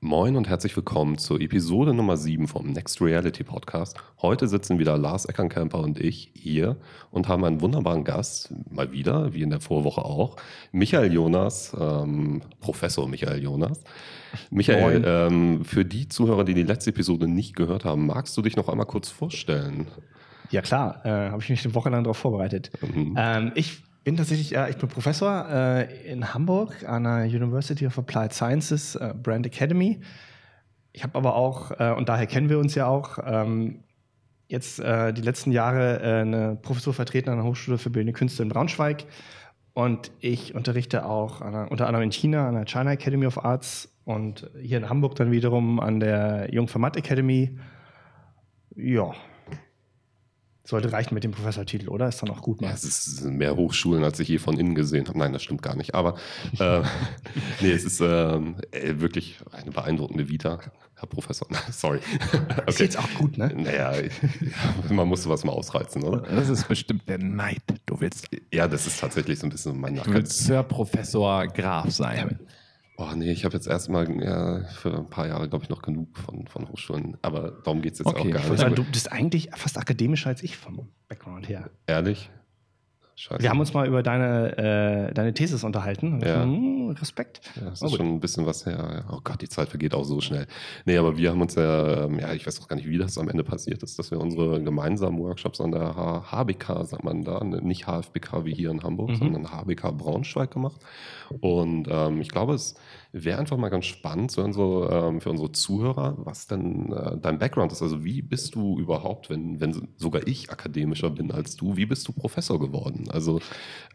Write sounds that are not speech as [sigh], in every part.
Moin und herzlich willkommen zur Episode Nummer 7 vom Next Reality Podcast. Heute sitzen wieder Lars Eckernkamper und ich hier und haben einen wunderbaren Gast, mal wieder, wie in der Vorwoche auch, Michael Jonas, ähm, Professor Michael Jonas. Michael, ähm, für die Zuhörer, die die letzte Episode nicht gehört haben, magst du dich noch einmal kurz vorstellen? Ja klar, äh, habe ich mich eine Woche lang darauf vorbereitet. Mhm. Ähm, ich bin tatsächlich, äh, ich bin Professor äh, in Hamburg an der University of Applied Sciences äh, Brand Academy. Ich habe aber auch, äh, und daher kennen wir uns ja auch, ähm, jetzt äh, die letzten Jahre eine Professur vertreten an der Hochschule für Bildende Künste in Braunschweig. Und ich unterrichte auch der, unter anderem in China an der China Academy of Arts und hier in Hamburg dann wiederum an der Jungformat Academy. Ja, sollte reichen mit dem Professortitel, oder? Ist dann auch gut. Ne? Ja, es sind mehr Hochschulen, als ich je von innen gesehen habe. Nein, das stimmt gar nicht. Aber [laughs] äh, nee, es ist äh, wirklich eine beeindruckende Vita. Herr Professor, [laughs] sorry. [laughs] Okay. Ist jetzt auch gut, ne? Naja, man muss sowas mal ausreizen, oder? Das ist bestimmt der Neid. Du willst. Ja, das ist tatsächlich so ein bisschen mein Nacken. Du willst Sir Professor Graf sein. Ja, Oh nee, ich habe jetzt erstmal ja, für ein paar Jahre, glaube ich, noch genug von, von Hochschulen. Aber darum geht es jetzt okay. auch gar nicht. Sagen, du bist eigentlich fast akademischer als ich vom Background her. Ehrlich? Scheiße. Wir haben uns mal über deine, äh, deine Thesis unterhalten. Ja. Hm, Respekt. Ja, das ist oh, schon ein bisschen was her. Oh Gott, die Zeit vergeht auch so schnell. Nee, aber wir haben uns ja, ähm, ja, ich weiß auch gar nicht, wie das am Ende passiert ist, dass wir unsere gemeinsamen Workshops an der HBK, sagt man da, ne, nicht HFBK wie hier in Hamburg, mhm. sondern HBK Braunschweig gemacht. Und ähm, ich glaube, es wäre einfach mal ganz spannend für unsere, ähm, für unsere Zuhörer, was denn äh, dein Background ist. Also wie bist du überhaupt, wenn, wenn sogar ich akademischer bin als du, wie bist du Professor geworden? Also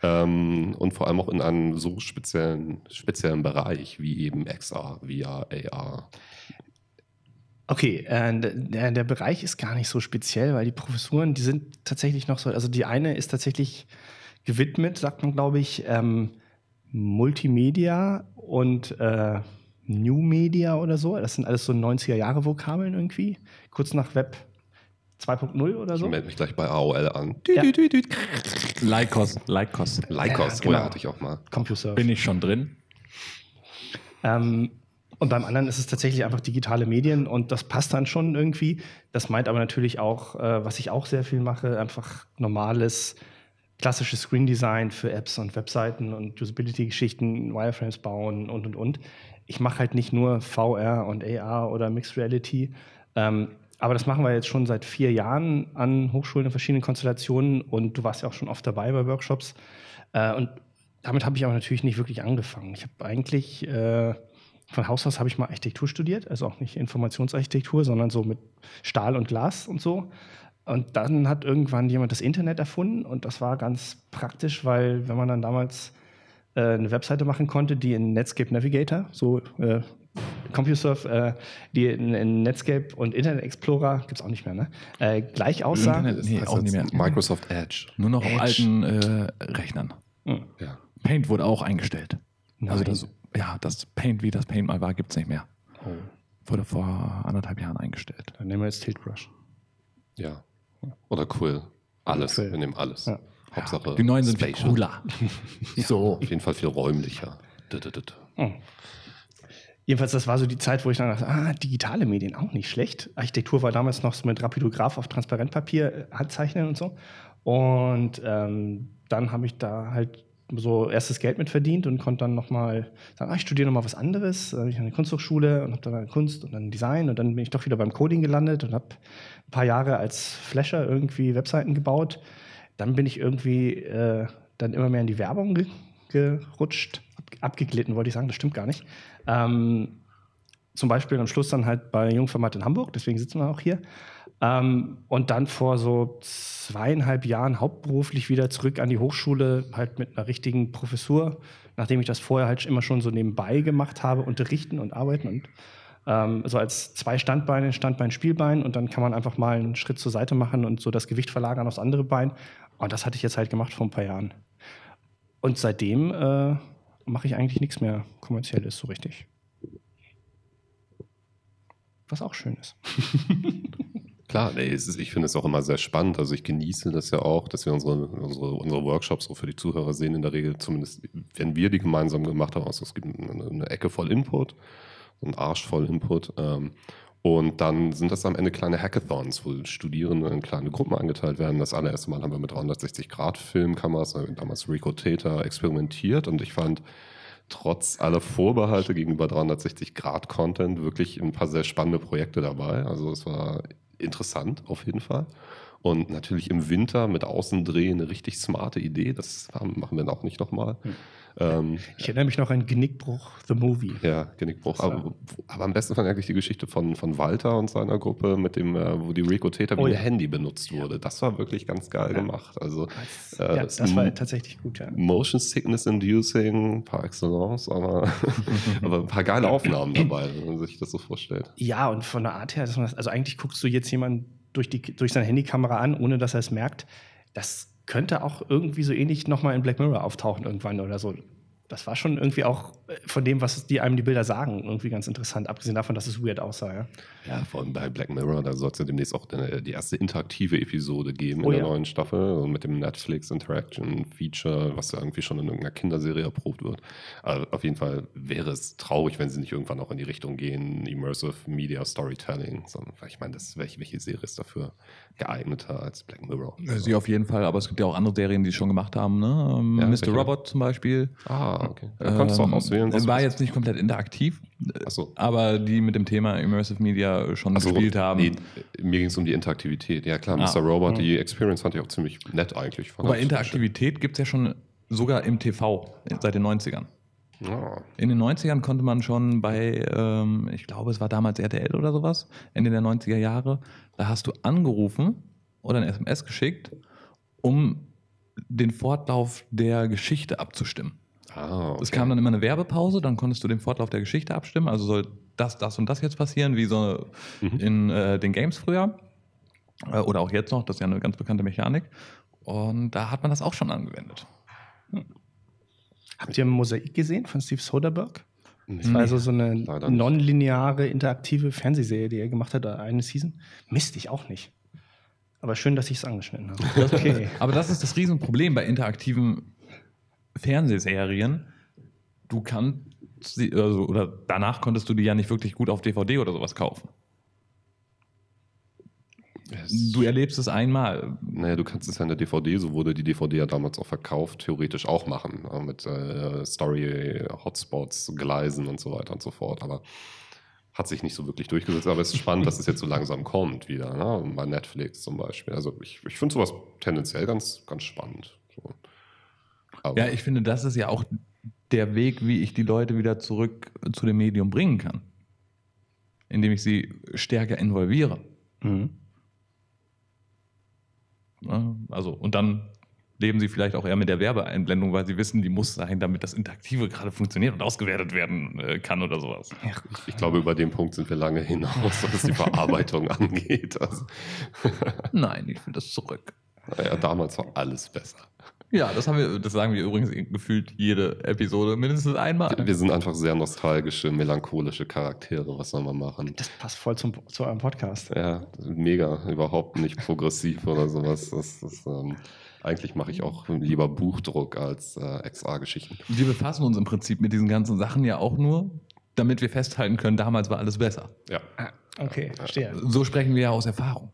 ähm, und vor allem auch in einem so speziellen, speziellen Bereich wie eben XR, VR, AR. Okay, äh, der, der Bereich ist gar nicht so speziell, weil die Professuren, die sind tatsächlich noch so, also die eine ist tatsächlich gewidmet, sagt man, glaube ich, ähm, Multimedia und äh, New Media oder so. Das sind alles so 90er-Jahre-Vokabeln irgendwie. Kurz nach Web 2.0 oder so. Ich melde mich gleich bei AOL an. Ja. Lycos. Lycos. Lycos, ja, genau. hatte ich auch mal. CompuServe. Bin ich schon drin. Ähm, und beim anderen ist es tatsächlich einfach digitale Medien und das passt dann schon irgendwie. Das meint aber natürlich auch, äh, was ich auch sehr viel mache, einfach normales, klassisches Screen Design für Apps und Webseiten und Usability-Geschichten, Wireframes bauen und und und. Ich mache halt nicht nur VR und AR oder Mixed Reality. Ähm, aber das machen wir jetzt schon seit vier Jahren an Hochschulen in verschiedenen Konstellationen und du warst ja auch schon oft dabei bei Workshops. Äh, und damit habe ich auch natürlich nicht wirklich angefangen. Ich habe eigentlich äh, von Haus aus habe ich mal Architektur studiert, also auch nicht Informationsarchitektur, sondern so mit Stahl und Glas und so. Und dann hat irgendwann jemand das Internet erfunden und das war ganz praktisch, weil wenn man dann damals äh, eine Webseite machen konnte, die in Netscape Navigator, so äh, CompuServe, äh, die in, in, Netscape und Internet Explorer, gibt es auch nicht mehr, ne? Äh, gleich aussah. Internet, nee, auch nicht mehr. Microsoft Edge. Nur noch Edge. auf alten äh, Rechnern. Mhm. Ja. Paint wurde auch eingestellt. Nein. Also das, ja, das Paint, wie das Paint mal war, gibt es nicht mehr. Oh. Wurde vor anderthalb Jahren eingestellt. Dann nehmen wir jetzt Tiltbrush. Ja. Oder Quill. Alles. Quill. Wir nehmen alles. Ja. Hauptsache. Die neuen sind spatial. cooler. [laughs] so. Auf jeden Fall viel räumlicher. Oh. Jedenfalls, das war so die Zeit, wo ich dann dachte, ah, digitale Medien auch nicht schlecht. Architektur war damals noch so mit Rapidograph auf Transparentpapier, äh, Handzeichnen und so. Und ähm, dann habe ich da halt so erstes Geld mit verdient und konnte dann nochmal sagen, ah, ich studiere nochmal was anderes. Dann bin ich an der Kunsthochschule und habe dann Kunst und dann Design und dann bin ich doch wieder beim Coding gelandet und habe ein paar Jahre als Flasher irgendwie Webseiten gebaut. Dann bin ich irgendwie äh, dann immer mehr in die Werbung ge gerutscht, abgeglitten, wollte ich sagen, das stimmt gar nicht. Ähm, zum Beispiel am Schluss dann halt bei Jungformat in Hamburg, deswegen sitzen wir auch hier. Ähm, und dann vor so zweieinhalb Jahren hauptberuflich wieder zurück an die Hochschule, halt mit einer richtigen Professur, nachdem ich das vorher halt immer schon so nebenbei gemacht habe, unterrichten und arbeiten und ähm, so als zwei Standbeine, Standbein, Spielbein und dann kann man einfach mal einen Schritt zur Seite machen und so das Gewicht verlagern aufs andere Bein. Und das hatte ich jetzt halt gemacht vor ein paar Jahren. Und seitdem äh, mache ich eigentlich nichts mehr kommerzielles so richtig. Was auch schön ist. [laughs] Klar, nee, ist, ich finde es auch immer sehr spannend. Also ich genieße das ja auch, dass wir unsere, unsere, unsere Workshops so für die Zuhörer sehen, in der Regel, zumindest wenn wir die gemeinsam gemacht haben. Also es gibt eine, eine Ecke voll Input, ein Arsch voll Input. Ähm, und dann sind das am Ende kleine Hackathons, wo Studierende in kleine Gruppen eingeteilt werden. Das allererste Mal haben wir mit 360-Grad-Filmkameras, äh, damals Theta, experimentiert. Und ich fand, trotz aller Vorbehalte gegenüber 360-Grad-Content wirklich ein paar sehr spannende Projekte dabei. Also es war interessant auf jeden Fall. Und natürlich im Winter mit Außendrehen eine richtig smarte Idee. Das machen wir auch nicht nochmal. Hm. Ähm, ich erinnere mich noch an Genickbruch, The Movie. Ja, Genickbruch. Aber, aber, am besten fand ich eigentlich die Geschichte von, von Walter und seiner Gruppe, mit dem, äh, wo die Rico Täter wie oh, ja. ein Handy benutzt wurde. Das war wirklich ganz geil ja. gemacht. Also, das, äh, ja, das war tatsächlich gut, ja. Motion Sickness Inducing par excellence, aber, [laughs] aber ein paar geile Aufnahmen dabei, wenn man sich das so vorstellt. Ja, und von der Art her, das, also eigentlich guckst du jetzt jemanden durch, die, durch seine Handykamera an, ohne dass er es merkt. Das könnte auch irgendwie so ähnlich nochmal in Black Mirror auftauchen irgendwann oder so das war schon irgendwie auch äh, von dem, was die einem die Bilder sagen, irgendwie ganz interessant, abgesehen davon, dass es weird aussah. Ja, ja vor allem bei Black Mirror, da soll es ja demnächst auch die erste interaktive Episode geben oh, in der ja. neuen Staffel mit dem Netflix Interaction Feature, was ja irgendwie schon in irgendeiner Kinderserie erprobt wird. Aber auf jeden Fall wäre es traurig, wenn sie nicht irgendwann auch in die Richtung gehen, Immersive Media Storytelling. Sondern, ich meine, das, welche, welche Serie ist dafür geeigneter als Black Mirror? Sie auf jeden Fall, aber es gibt ja auch andere Serien, die es schon gemacht haben. Ne? Ja, Mr. Welche? Robot zum Beispiel. Ah, okay. Da konntest du auch ähm, auswählen. Es war jetzt nicht komplett interaktiv, so. aber die mit dem Thema Immersive Media schon so, gespielt haben. Nee, mir ging es um die Interaktivität. Ja klar, ah, Mr. Robot, mhm. die Experience fand ich auch ziemlich nett eigentlich. Aber Interaktivität gibt es ja schon sogar im TV seit den 90ern. Ja. In den 90ern konnte man schon bei, ähm, ich glaube, es war damals RTL oder sowas, Ende der 90er Jahre, da hast du angerufen oder ein SMS geschickt, um den Fortlauf der Geschichte abzustimmen. Ah, okay. Es kam dann immer eine Werbepause, dann konntest du den Fortlauf der Geschichte abstimmen. Also soll das, das und das jetzt passieren, wie so mhm. in äh, den Games früher. Äh, oder auch jetzt noch, das ist ja eine ganz bekannte Mechanik. Und da hat man das auch schon angewendet. Hm. Habt ihr Mosaik gesehen von Steve Soderbergh? Das war also so eine nonlineare, interaktive Fernsehserie, die er gemacht hat, eine Season. Mist, ich auch nicht. Aber schön, dass ich es angeschnitten habe. [laughs] Okay. Aber das ist das Riesenproblem bei interaktiven Fernsehserien, du kannst sie, also, oder danach konntest du die ja nicht wirklich gut auf DVD oder sowas kaufen. du erlebst es einmal. Naja, du kannst es ja in der DVD, so wurde die DVD ja damals auch verkauft, theoretisch auch machen. Mit äh, Story, Hotspots, Gleisen und so weiter und so fort. Aber hat sich nicht so wirklich durchgesetzt. Aber es ist spannend, dass es jetzt so langsam kommt wieder. Ne? Bei Netflix zum Beispiel. Also ich, ich finde sowas tendenziell ganz, ganz spannend. So. Aber ja, ich finde, das ist ja auch der Weg, wie ich die Leute wieder zurück zu dem Medium bringen kann. Indem ich sie stärker involviere. Mhm. Also, und dann leben sie vielleicht auch eher mit der Werbeeinblendung, weil sie wissen, die muss sein, damit das Interaktive gerade funktioniert und ausgewertet werden äh, kann oder sowas. Ja, ich glaube, über den Punkt sind wir lange hinaus, was die Verarbeitung [laughs] angeht. Also. Nein, ich will das zurück. Naja, damals war alles besser. Ja, das, haben wir, das sagen wir übrigens gefühlt jede Episode mindestens einmal. Wir sind einfach sehr nostalgische, melancholische Charaktere. Was soll man machen? Das passt voll zum, zu eurem Podcast. Ja, mega. Überhaupt nicht progressiv oder sowas. Das, das, ähm, eigentlich mache ich auch lieber Buchdruck als äh, XA-Geschichten. Wir befassen uns im Prinzip mit diesen ganzen Sachen ja auch nur, damit wir festhalten können, damals war alles besser. Ja. Ah, okay, verstehe. So sprechen wir ja aus Erfahrung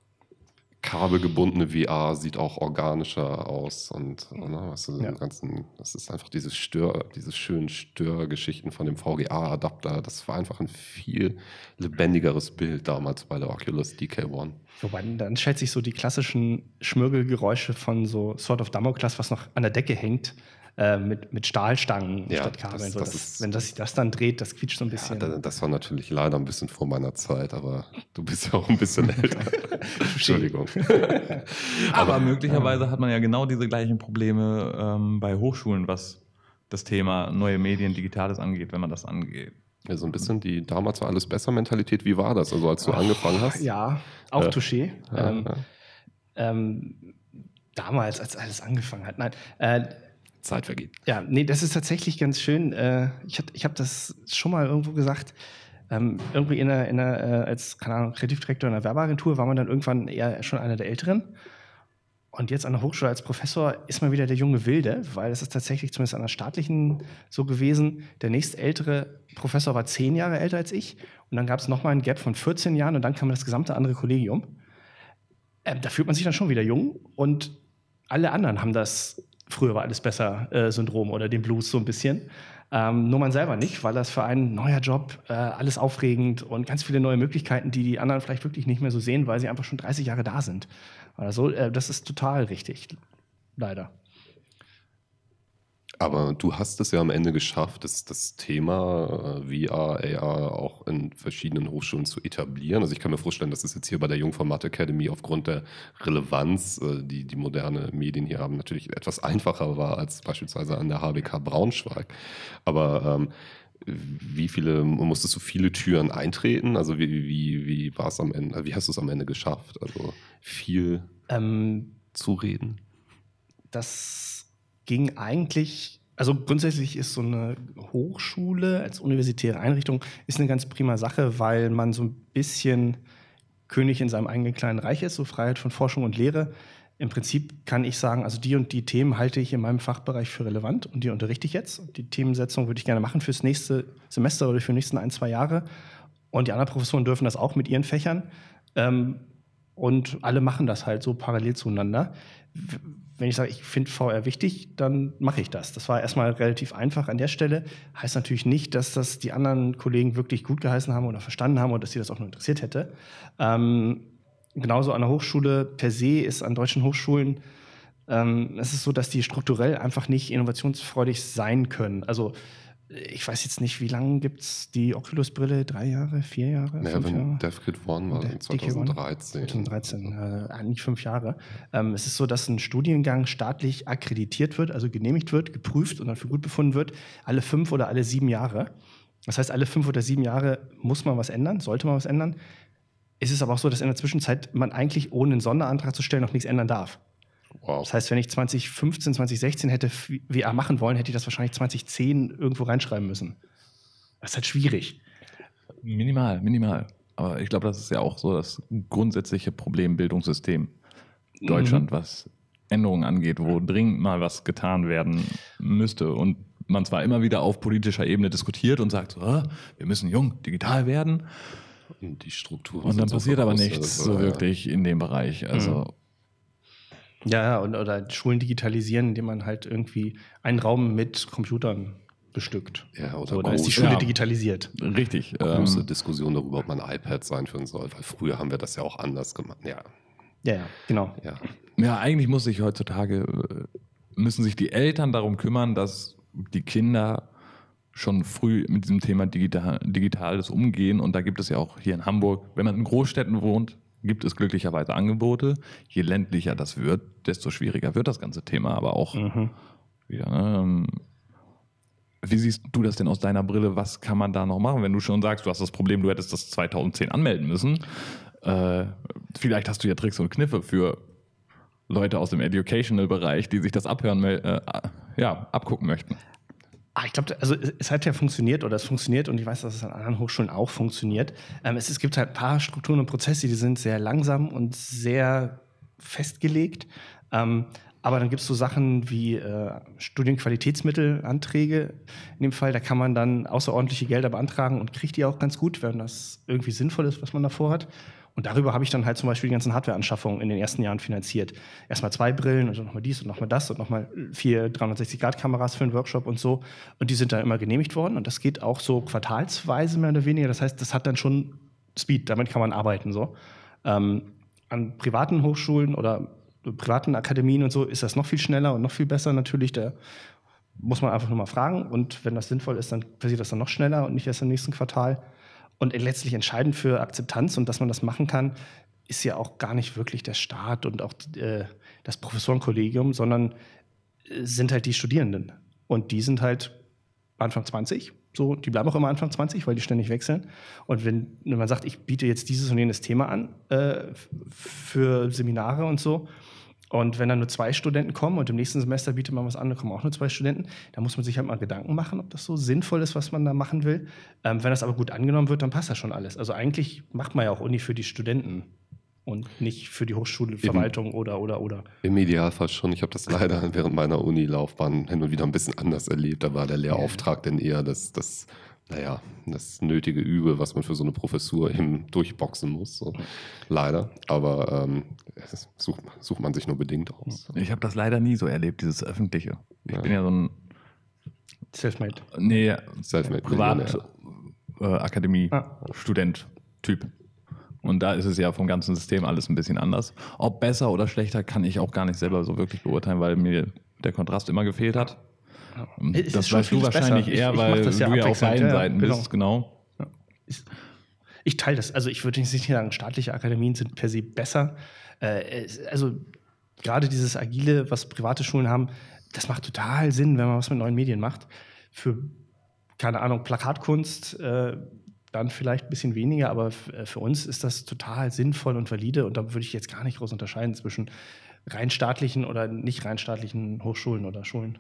kabelgebundene VR sieht auch organischer aus und ne, weißt du, ja. ganzen, das ist einfach diese Stör, diese schönen Störgeschichten von dem VGA-Adapter. Das war einfach ein viel lebendigeres Bild damals bei der Oculus DK1. Wobei dann stellt sich so die klassischen Schmürgelgeräusche von so Sword of Damocles, was noch an der Decke hängt, äh, mit, mit Stahlstangen ja, statt Kabeln. Das, so, das das, ist, wenn das sich das dann dreht, das quietscht so ein bisschen. Ja, das war natürlich leider ein bisschen vor meiner Zeit, aber du bist ja auch ein bisschen [laughs] älter. Entschuldigung. aber, aber möglicherweise hat man ja genau diese gleichen Probleme ähm, bei Hochschulen, was das Thema neue Medien, Digitales angeht, wenn man das angeht. Ja, so ein bisschen die damals war alles besser Mentalität. Wie war das? Also als du oh, angefangen hast? Ja, auch äh, Touché. Ja, ähm, ja. Ähm, damals, als alles angefangen hat. Nein, äh, Zeit vergeht. Ja, nee, das ist tatsächlich ganz schön. Äh, ich ich habe das schon mal irgendwo gesagt. Ähm, irgendwie in der, in der, äh, als keine Ahnung, Kreativdirektor in einer Werbeagentur war man dann irgendwann eher schon einer der Älteren. Und jetzt an der Hochschule als Professor ist man wieder der junge Wilde, weil es ist tatsächlich zumindest an der staatlichen so gewesen. Der nächstältere Professor war zehn Jahre älter als ich. Und dann gab es nochmal einen Gap von 14 Jahren und dann kam das gesamte andere Kollegium. Ähm, da fühlt man sich dann schon wieder jung. Und alle anderen haben das früher war alles besser äh, Syndrom oder den Blues so ein bisschen. Ähm, nur man selber nicht, weil das für einen neuer Job, äh, alles aufregend und ganz viele neue Möglichkeiten, die die anderen vielleicht wirklich nicht mehr so sehen, weil sie einfach schon 30 Jahre da sind. Also äh, das ist total richtig, leider. Aber du hast es ja am Ende geschafft, das, das Thema äh, VR, AR auch in verschiedenen Hochschulen zu etablieren. Also ich kann mir vorstellen, dass es jetzt hier bei der Jungformat Academy aufgrund der Relevanz, äh, die die moderne Medien hier haben, natürlich etwas einfacher war als beispielsweise an der HBK Braunschweig. Aber ähm, wie viele, musstest du viele Türen eintreten? Also wie, wie, wie war es am Ende, wie hast du es am Ende geschafft? Also viel ähm, zu reden? Das ging eigentlich, also grundsätzlich ist so eine Hochschule als universitäre Einrichtung ist eine ganz prima Sache, weil man so ein bisschen König in seinem eigenen kleinen Reich ist, so Freiheit von Forschung und Lehre. Im Prinzip kann ich sagen, also die und die Themen halte ich in meinem Fachbereich für relevant und die unterrichte ich jetzt. Die Themensetzung würde ich gerne machen fürs nächste Semester oder für die nächsten ein, zwei Jahre. Und die anderen Professoren dürfen das auch mit ihren Fächern. Ähm, und alle machen das halt so parallel zueinander. Wenn ich sage, ich finde VR wichtig, dann mache ich das. Das war erstmal relativ einfach an der Stelle. Heißt natürlich nicht, dass das die anderen Kollegen wirklich gut geheißen haben oder verstanden haben und dass sie das auch nur interessiert hätte. Ähm, genauso an der Hochschule per se ist an deutschen Hochschulen ähm, es ist so, dass die strukturell einfach nicht innovationsfreudig sein können. Also ich weiß jetzt nicht, wie lange gibt es die Oculus-Brille? Drei Jahre, vier Jahre? Naja, fünf wenn Jahre? DevKit One war, De 2013. 2013, äh, nicht fünf Jahre. Ähm, es ist so, dass ein Studiengang staatlich akkreditiert wird, also genehmigt wird, geprüft und dann für gut befunden wird, alle fünf oder alle sieben Jahre. Das heißt, alle fünf oder sieben Jahre muss man was ändern, sollte man was ändern. Es ist aber auch so, dass in der Zwischenzeit man eigentlich ohne einen Sonderantrag zu stellen noch nichts ändern darf. Wow. Das heißt, wenn ich 2015, 2016 hätte VR machen wollen, hätte ich das wahrscheinlich 2010 irgendwo reinschreiben müssen. Das ist halt schwierig. Minimal, minimal. Aber ich glaube, das ist ja auch so das grundsätzliche Problem Bildungssystem Deutschland, mhm. was Änderungen angeht, wo dringend mal was getan werden müsste. Und man zwar immer wieder auf politischer Ebene diskutiert und sagt, so, ah, wir müssen jung, digital werden. Und die Strukturen. Und dann passiert aber nichts so wirklich in dem Bereich. Also. Mhm. Ja, und, oder Schulen digitalisieren, indem man halt irgendwie einen Raum mit Computern bestückt. Ja, oder so, dann ist die Schule ja, digitalisiert. Richtig. Große ähm, Diskussion darüber, ob man ein iPad sein für soll, weil früher haben wir das ja auch anders gemacht. Ja, ja, ja genau. Ja. ja, eigentlich muss sich heutzutage, äh, müssen sich die Eltern darum kümmern, dass die Kinder schon früh mit diesem Thema digital, digitales umgehen. Und da gibt es ja auch hier in Hamburg, wenn man in Großstädten wohnt, gibt es glücklicherweise Angebote. Je ländlicher das wird, desto schwieriger wird das ganze Thema aber auch mhm. wieder. Ne? Ähm, wie siehst du das denn aus deiner Brille? Was kann man da noch machen, wenn du schon sagst, du hast das Problem, du hättest das 2010 anmelden müssen? Äh, vielleicht hast du ja Tricks und Kniffe für Leute aus dem Educational-Bereich, die sich das abhören, äh, ja, abgucken möchten. Ah, ich glaube, also es hat ja funktioniert oder es funktioniert und ich weiß, dass es an anderen Hochschulen auch funktioniert. Ähm, es, es, gibt halt ein paar Strukturen und Prozesse, die sind sehr langsam und sehr festgelegt. Ähm, aber dann gibt es so Sachen wie äh, Studienqualitätsmittelanträge. In dem Fall, da kann man dann außerordentliche Gelder beantragen und kriegt die auch ganz gut, wenn das irgendwie sinnvoll ist, was man davor hat. Und darüber habe ich dann halt zum Beispiel die ganzen Hardware-Anschaffungen in den ersten Jahren finanziert. Erstmal zwei Brillen und dann nochmal dies und nochmal das und nochmal vier 360-Grad-Kameras für einen Workshop und so. Und die sind dann immer genehmigt worden. Und das geht auch so quartalsweise mehr oder weniger. Das heißt, das hat dann schon Speed, damit kann man arbeiten. So. Ähm, an privaten Hochschulen oder privaten Akademien und so ist das noch viel schneller und noch viel besser natürlich. Da muss man einfach nur mal fragen. Und wenn das sinnvoll ist, dann passiert das dann noch schneller und nicht erst im nächsten Quartal. Und letztlich entscheidend für Akzeptanz und dass man das machen kann, ist ja auch gar nicht wirklich der Staat und auch äh, das Professorenkollegium, sondern äh, sind halt die Studierenden. Und die sind halt Anfang 20. So, die bleiben auch immer Anfang 20, weil die ständig wechseln. Und wenn, wenn man sagt, ich biete jetzt dieses und jenes Thema an äh, für Seminare und so, Und wenn dann nur zwei Studenten kommen und im nächsten Semester bietet man was an, dann kommen auch nur zwei Studenten, da muss man sich halt mal Gedanken machen, ob das so sinnvoll ist, was man da machen will. Ähm, wenn das aber gut angenommen wird, dann passt das schon alles. Also eigentlich macht man ja auch Uni für die Studenten und nicht für die Hochschulverwaltung oder, oder, oder. Im Idealfall schon. Ich habe das leider [laughs] während meiner Uni-Laufbahn hin und wieder ein bisschen anders erlebt. Da war der Lehrauftrag denn eher das, das naja, das nötige Übel, was man für so eine Professur eben durchboxen muss. So. Leider. Aber ähm, sucht, sucht, man sich nur bedingt aus. Ich habe das leider nie so erlebt, dieses Öffentliche. Ich ja. bin ja so ein Selfmade. Nee, Selfmade Privatakademie-Student-Typ. Äh. Und da ist es ja vom ganzen System alles ein bisschen anders. Ob besser oder schlechter, kann ich auch gar nicht selber so wirklich beurteilen, weil mir der Kontrast immer gefehlt hat. Ja. Das weißt du wahrscheinlich besser. eher, weil ja du ja auf beiden Seiten ja, bist, genau. genau. Ich, ich teile das. Also ich würde nicht sagen, staatliche Akademien sind per se besser. Äh, also gerade dieses Agile, was private Schulen haben, das macht total Sinn, wenn man was mit neuen Medien macht. Für, keine Ahnung, Plakatkunst, äh, dann vielleicht ein bisschen weniger, aber äh, für uns ist das total sinnvoll und valide und da würde ich jetzt gar nicht groß unterscheiden zwischen rein staatlichen oder nicht rein staatlichen Hochschulen oder Schulen.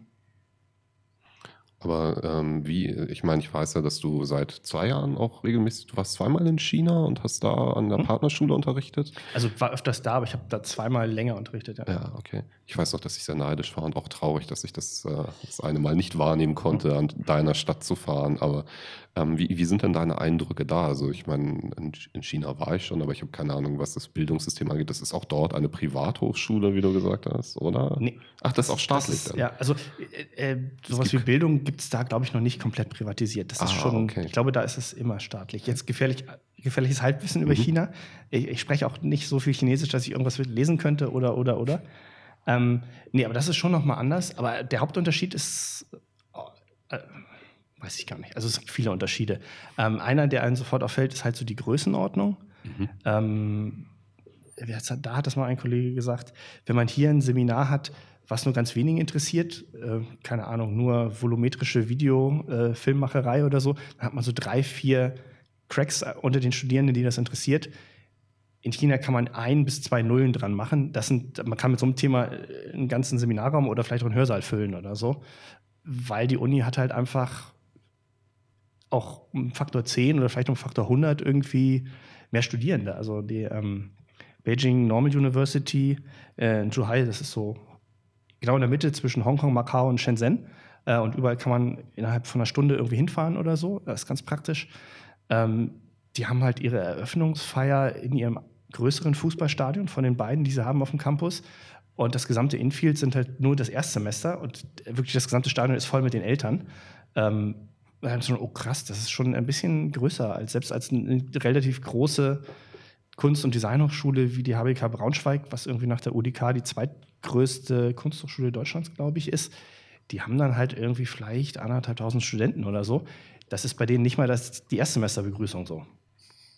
Aber ähm, wie, ich meine, ich weiß ja, dass du seit zwei Jahren auch regelmäßig, du warst zweimal in China und hast da an der hm. Partnerschule unterrichtet. Also war öfters da, aber ich habe da zweimal länger unterrichtet. Ja. ja, okay. Ich weiß noch, dass ich sehr neidisch war und auch traurig, dass ich das, äh, das eine Mal nicht wahrnehmen konnte, hm. an deiner Stadt zu fahren. Aber ähm, wie, wie, sind denn deine Eindrücke da? Also ich meine, in, China war ich schon, aber ich habe keine Ahnung, was das Bildungssystem angeht. Das ist auch dort eine Privathochschule, wie du gesagt hast, oder? Nee. Ach, das ist auch staatlich ist, dann? Ja, also äh, äh sowas wie Bildung gibt es da, glaube ich, noch nicht komplett privatisiert. Das ist ah, schon, okay. ich glaube, da ist es immer staatlich. Jetzt gefährlich, gefährliches Halbwissen über mhm. China. Ich, ich, spreche auch nicht so viel Chinesisch, dass ich irgendwas lesen könnte oder, oder, oder. Ähm, nee, aber das ist schon nochmal anders. Aber der Hauptunterschied ist... Äh, weiß ich gar nicht. Also es gibt viele Unterschiede. Ähm, einer, der einem sofort auffällt, ist halt so die Größenordnung. Mhm. Ähm, da hat das mal ein Kollege gesagt, wenn man hier ein Seminar hat, was nur ganz wenigen interessiert, äh, keine Ahnung, nur volumetrische Video-Filmmacherei äh, oder so, dann hat man so drei, vier Cracks unter den Studierenden, die das interessiert. In China kann man ein bis zwei Nullen dran machen. Das sind, man kann mit so einem Thema äh, einen ganzen Seminarraum oder vielleicht auch einen Hörsaal füllen oder so, weil die Uni hat halt einfach auch um Faktor 10 oder vielleicht um Faktor 100 irgendwie mehr Studierende. Also die ähm, Beijing Normal University äh, in Zhuhai, das ist so genau in der Mitte zwischen Hongkong, Macau und Shenzhen. Äh, und überall kann man innerhalb von einer Stunde irgendwie hinfahren oder so. Das ist ganz praktisch. Ähm, die haben halt ihre Eröffnungsfeier in ihrem größeren Fußballstadion von den beiden, die sie haben auf dem Campus. Und das gesamte Infield sind halt nur das Erstsemester und wirklich das gesamte Stadion ist voll mit den Eltern. Ähm, dann oh krass, das ist schon ein bisschen größer als selbst als eine relativ große Kunst- und Designhochschule wie die HBK Braunschweig, was irgendwie nach der UDK die zweitgrößte Kunsthochschule Deutschlands, glaube ich, ist. Die haben dann halt irgendwie vielleicht anderthalbtausend Studenten oder so. Das ist bei denen nicht mal das, die Erstsemesterbegrüßung so.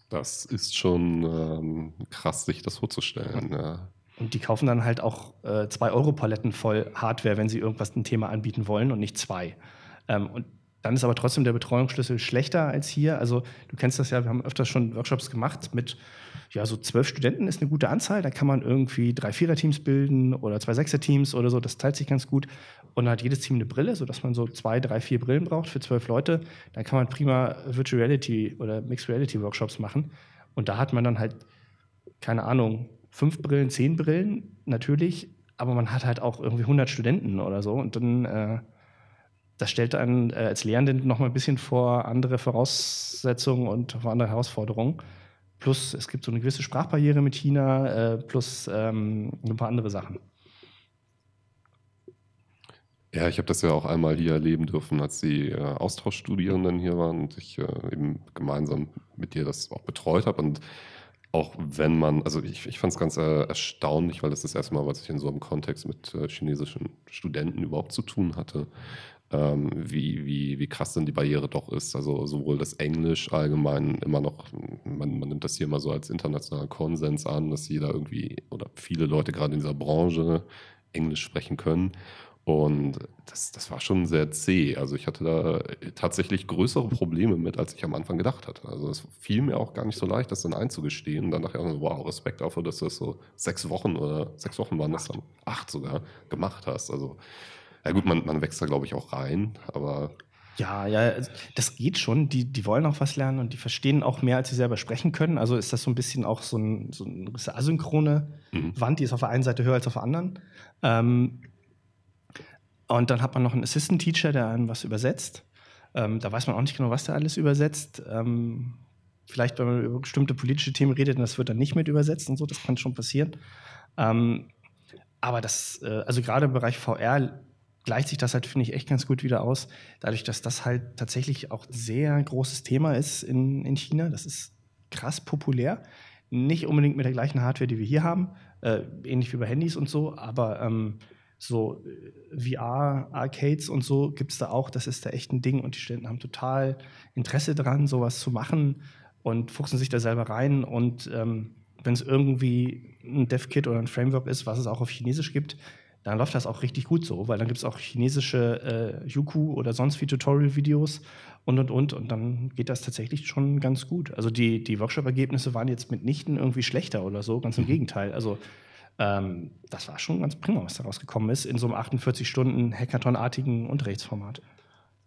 Das ist schon ähm, krass, sich das vorzustellen. Ja. Und die kaufen dann halt auch äh, zwei Euro Paletten voll Hardware, wenn sie irgendwas ein Thema anbieten wollen und nicht zwei. Ähm, und dann ist aber trotzdem der Betreuungsschlüssel schlechter als hier. Also du kennst das ja, wir haben öfters schon Workshops gemacht mit, ja, so zwölf Studenten ist eine gute Anzahl. Da kann man irgendwie drei Vierer-Teams bilden oder zwei Sechser-Teams oder so. Das teilt sich ganz gut. Und dann hat jedes Team eine Brille, sodass man so zwei, drei, vier Brillen braucht für zwölf Leute. Dann kann man prima Virtual Reality oder Mixed Reality Workshops machen. Und da hat man dann halt, keine Ahnung, fünf Brillen, zehn Brillen, natürlich. Aber man hat halt auch irgendwie 100 Studenten oder so. Und dann... Äh, das stellt einen äh, als Lehrenden noch mal ein bisschen vor andere Voraussetzungen und vor andere Herausforderungen. Plus es gibt so eine gewisse Sprachbarriere mit China, äh, plus ähm, ein paar andere Sachen. Ja, ich habe das ja auch einmal hier erleben dürfen, als die äh, Austauschstudierenden hier waren und ich äh, eben gemeinsam mit dir das auch betreut habe. Und auch wenn man, also ich, ich fand es ganz äh, erstaunlich, weil das das erste Mal, was ich in so einem Kontext mit äh, chinesischen Studenten überhaupt zu tun hatte ähm, wie, wie, wie krass denn die Barriere doch ist. Also sowohl das Englisch allgemein immer noch, man, man nimmt das hier immer so als internationalen Konsens an, dass jeder irgendwie oder viele Leute gerade in dieser Branche Englisch sprechen können. Und das, das war schon sehr zäh. Also ich hatte da tatsächlich größere Probleme mit, als ich am Anfang gedacht hatte. Also es fiel mir auch gar nicht so leicht, das dann einzugestehen. Und dann dachte ich, auch, wow, Respekt dafür, dass du das so sechs Wochen oder sechs Wochen waren das dann, acht sogar, gemacht hast. Also ja gut, man, man wächst da, glaube ich, auch rein, aber ja, ja, das geht schon. Die, die wollen auch was lernen und die verstehen auch mehr, als sie selber sprechen können. Also ist das so ein bisschen auch so, ein, so eine asynchrone mhm. Wand, die ist auf der einen Seite höher als auf der anderen. Ähm, und dann hat man noch einen Assistant Teacher, der einem was übersetzt. Ähm, da weiß man auch nicht genau, was der alles übersetzt. Ähm, vielleicht, wenn man über bestimmte politische Themen redet, das wird dann nicht mit übersetzt und so, das kann schon passieren. Ähm, aber das, äh, also gerade im Bereich VR gleicht sich das halt, finde ich, echt ganz gut wieder aus. Dadurch, dass das halt tatsächlich auch sehr großes Thema ist in, in China. Das ist krass populär. Nicht unbedingt mit der gleichen Hardware, die wir hier haben, äh, ähnlich wie bei Handys und so, aber ähm, so äh, VR-Arcades und so gibt es da auch. Das ist da echt ein Ding und die Studenten haben total Interesse daran, sowas zu machen und fuchsen sich da selber rein. Und ähm, wenn es irgendwie ein Dev-Kit oder ein Framework ist, was es auch auf Chinesisch gibt, dann läuft das auch richtig gut so, weil dann gibt es auch chinesische äh, Yuku oder sonst wie Tutorial-Videos und und und und dann geht das tatsächlich schon ganz gut. Also die, die Workshop-Ergebnisse waren jetzt mitnichten irgendwie schlechter oder so, ganz im mhm. Gegenteil. Also ähm, das war schon ganz prima, was da rausgekommen ist in so einem 48 Stunden Hackathon-artigen Unterrichtsformat.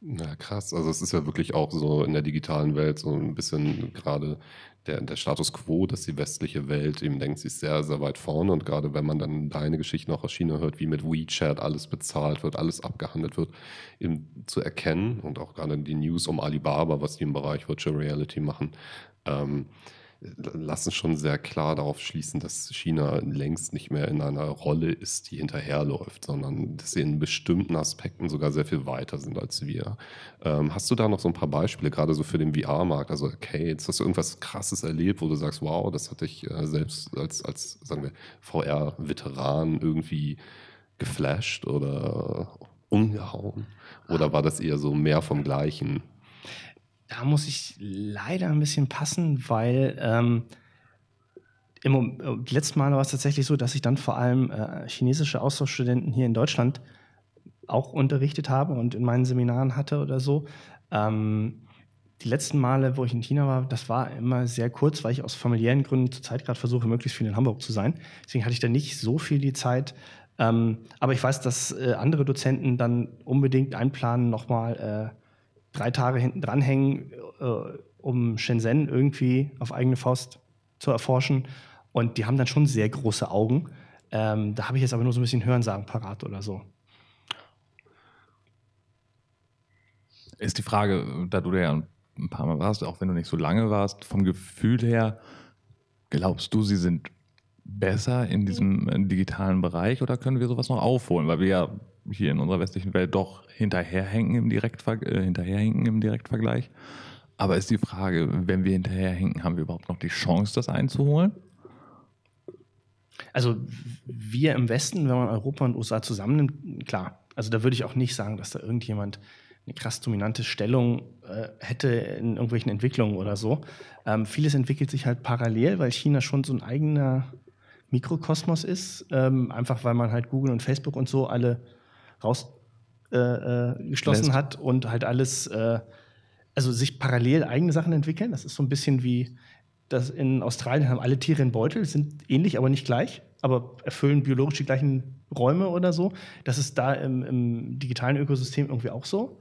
Ja, krass. Also es ist ja wirklich auch so in der digitalen Welt so ein bisschen gerade der, der Status quo, dass die westliche Welt eben denkt, sie ist sehr, sehr weit vorne. Und gerade wenn man dann deine Geschichten auch aus China hört, wie mit WeChat alles bezahlt wird, alles abgehandelt wird, eben zu erkennen und auch gerade die News um Alibaba, was die im Bereich Virtual Reality machen, ähm, lassen schon sehr klar darauf schließen, dass China längst nicht mehr in einer Rolle ist, die hinterherläuft, sondern dass sie in bestimmten Aspekten sogar sehr viel weiter sind als wir. Ähm, hast du da noch so ein paar Beispiele, gerade so für den VR-Markt, also Arcades, hast du irgendwas Krasses erlebt, wo du sagst, wow, das hatte ich äh, selbst als, als, sagen wir, VR-Veteran irgendwie geflasht oder umgehauen? Oder war das eher so mehr vom Gleichen? Da muss ich leider ein bisschen passen, weil ähm, im, im letzten Mal war es tatsächlich so, dass ich dann vor allem äh, chinesische Austauschstudenten hier in Deutschland auch unterrichtet habe und in meinen Seminaren hatte oder so. Ähm, die letzten Male, wo ich in China war, das war immer sehr kurz, weil ich aus familiären Gründen zurzeit gerade versuche, möglichst viel in Hamburg zu sein. Deswegen hatte ich da nicht so viel die Zeit. Ähm, aber ich weiß, dass äh, andere Dozenten dann unbedingt einplanen, nochmal äh, drei Tage hinten dranhängen, äh, um Shenzhen irgendwie auf eigene Faust zu erforschen. Und die haben dann schon sehr große Augen. Ähm, da habe ich jetzt aber nur so ein bisschen Hörensagen parat oder so. Ist die Frage, da du ja ein paar Mal warst, auch wenn du nicht so lange warst, vom Gefühl her, glaubst du, sie sind besser in diesem in digitalen Bereich oder können wir sowas noch aufholen? Weil wir ja hier in unserer westlichen Welt doch hinterherhängen im, Direktver äh, hinterherhinken im Direktvergleich. Aber ist die Frage, wenn wir hinterherhinken, haben wir überhaupt noch die Chance, das einzuholen? Also wir im Westen, wenn man Europa und USA zusammennimmt, klar. Also da würde ich auch nicht sagen, dass da irgendjemand eine krass dominante Stellung äh, hätte in irgendwelchen Entwicklungen oder so. Ähm, vieles entwickelt sich halt parallel, weil China schon so ein eigener Mikrokosmos ist, ähm, einfach weil man halt Google und Facebook und so alle rausgeschlossen äh, äh hat und halt alles, äh, also sich parallel eigene Sachen entwickeln. Das ist so ein bisschen wie, das in Australien haben alle Tiere einen Beutel, sind ähnlich, aber nicht gleich, aber erfüllen biologisch die gleichen Räume oder so. Das ist da im, im digitalen Ökosystem irgendwie auch so.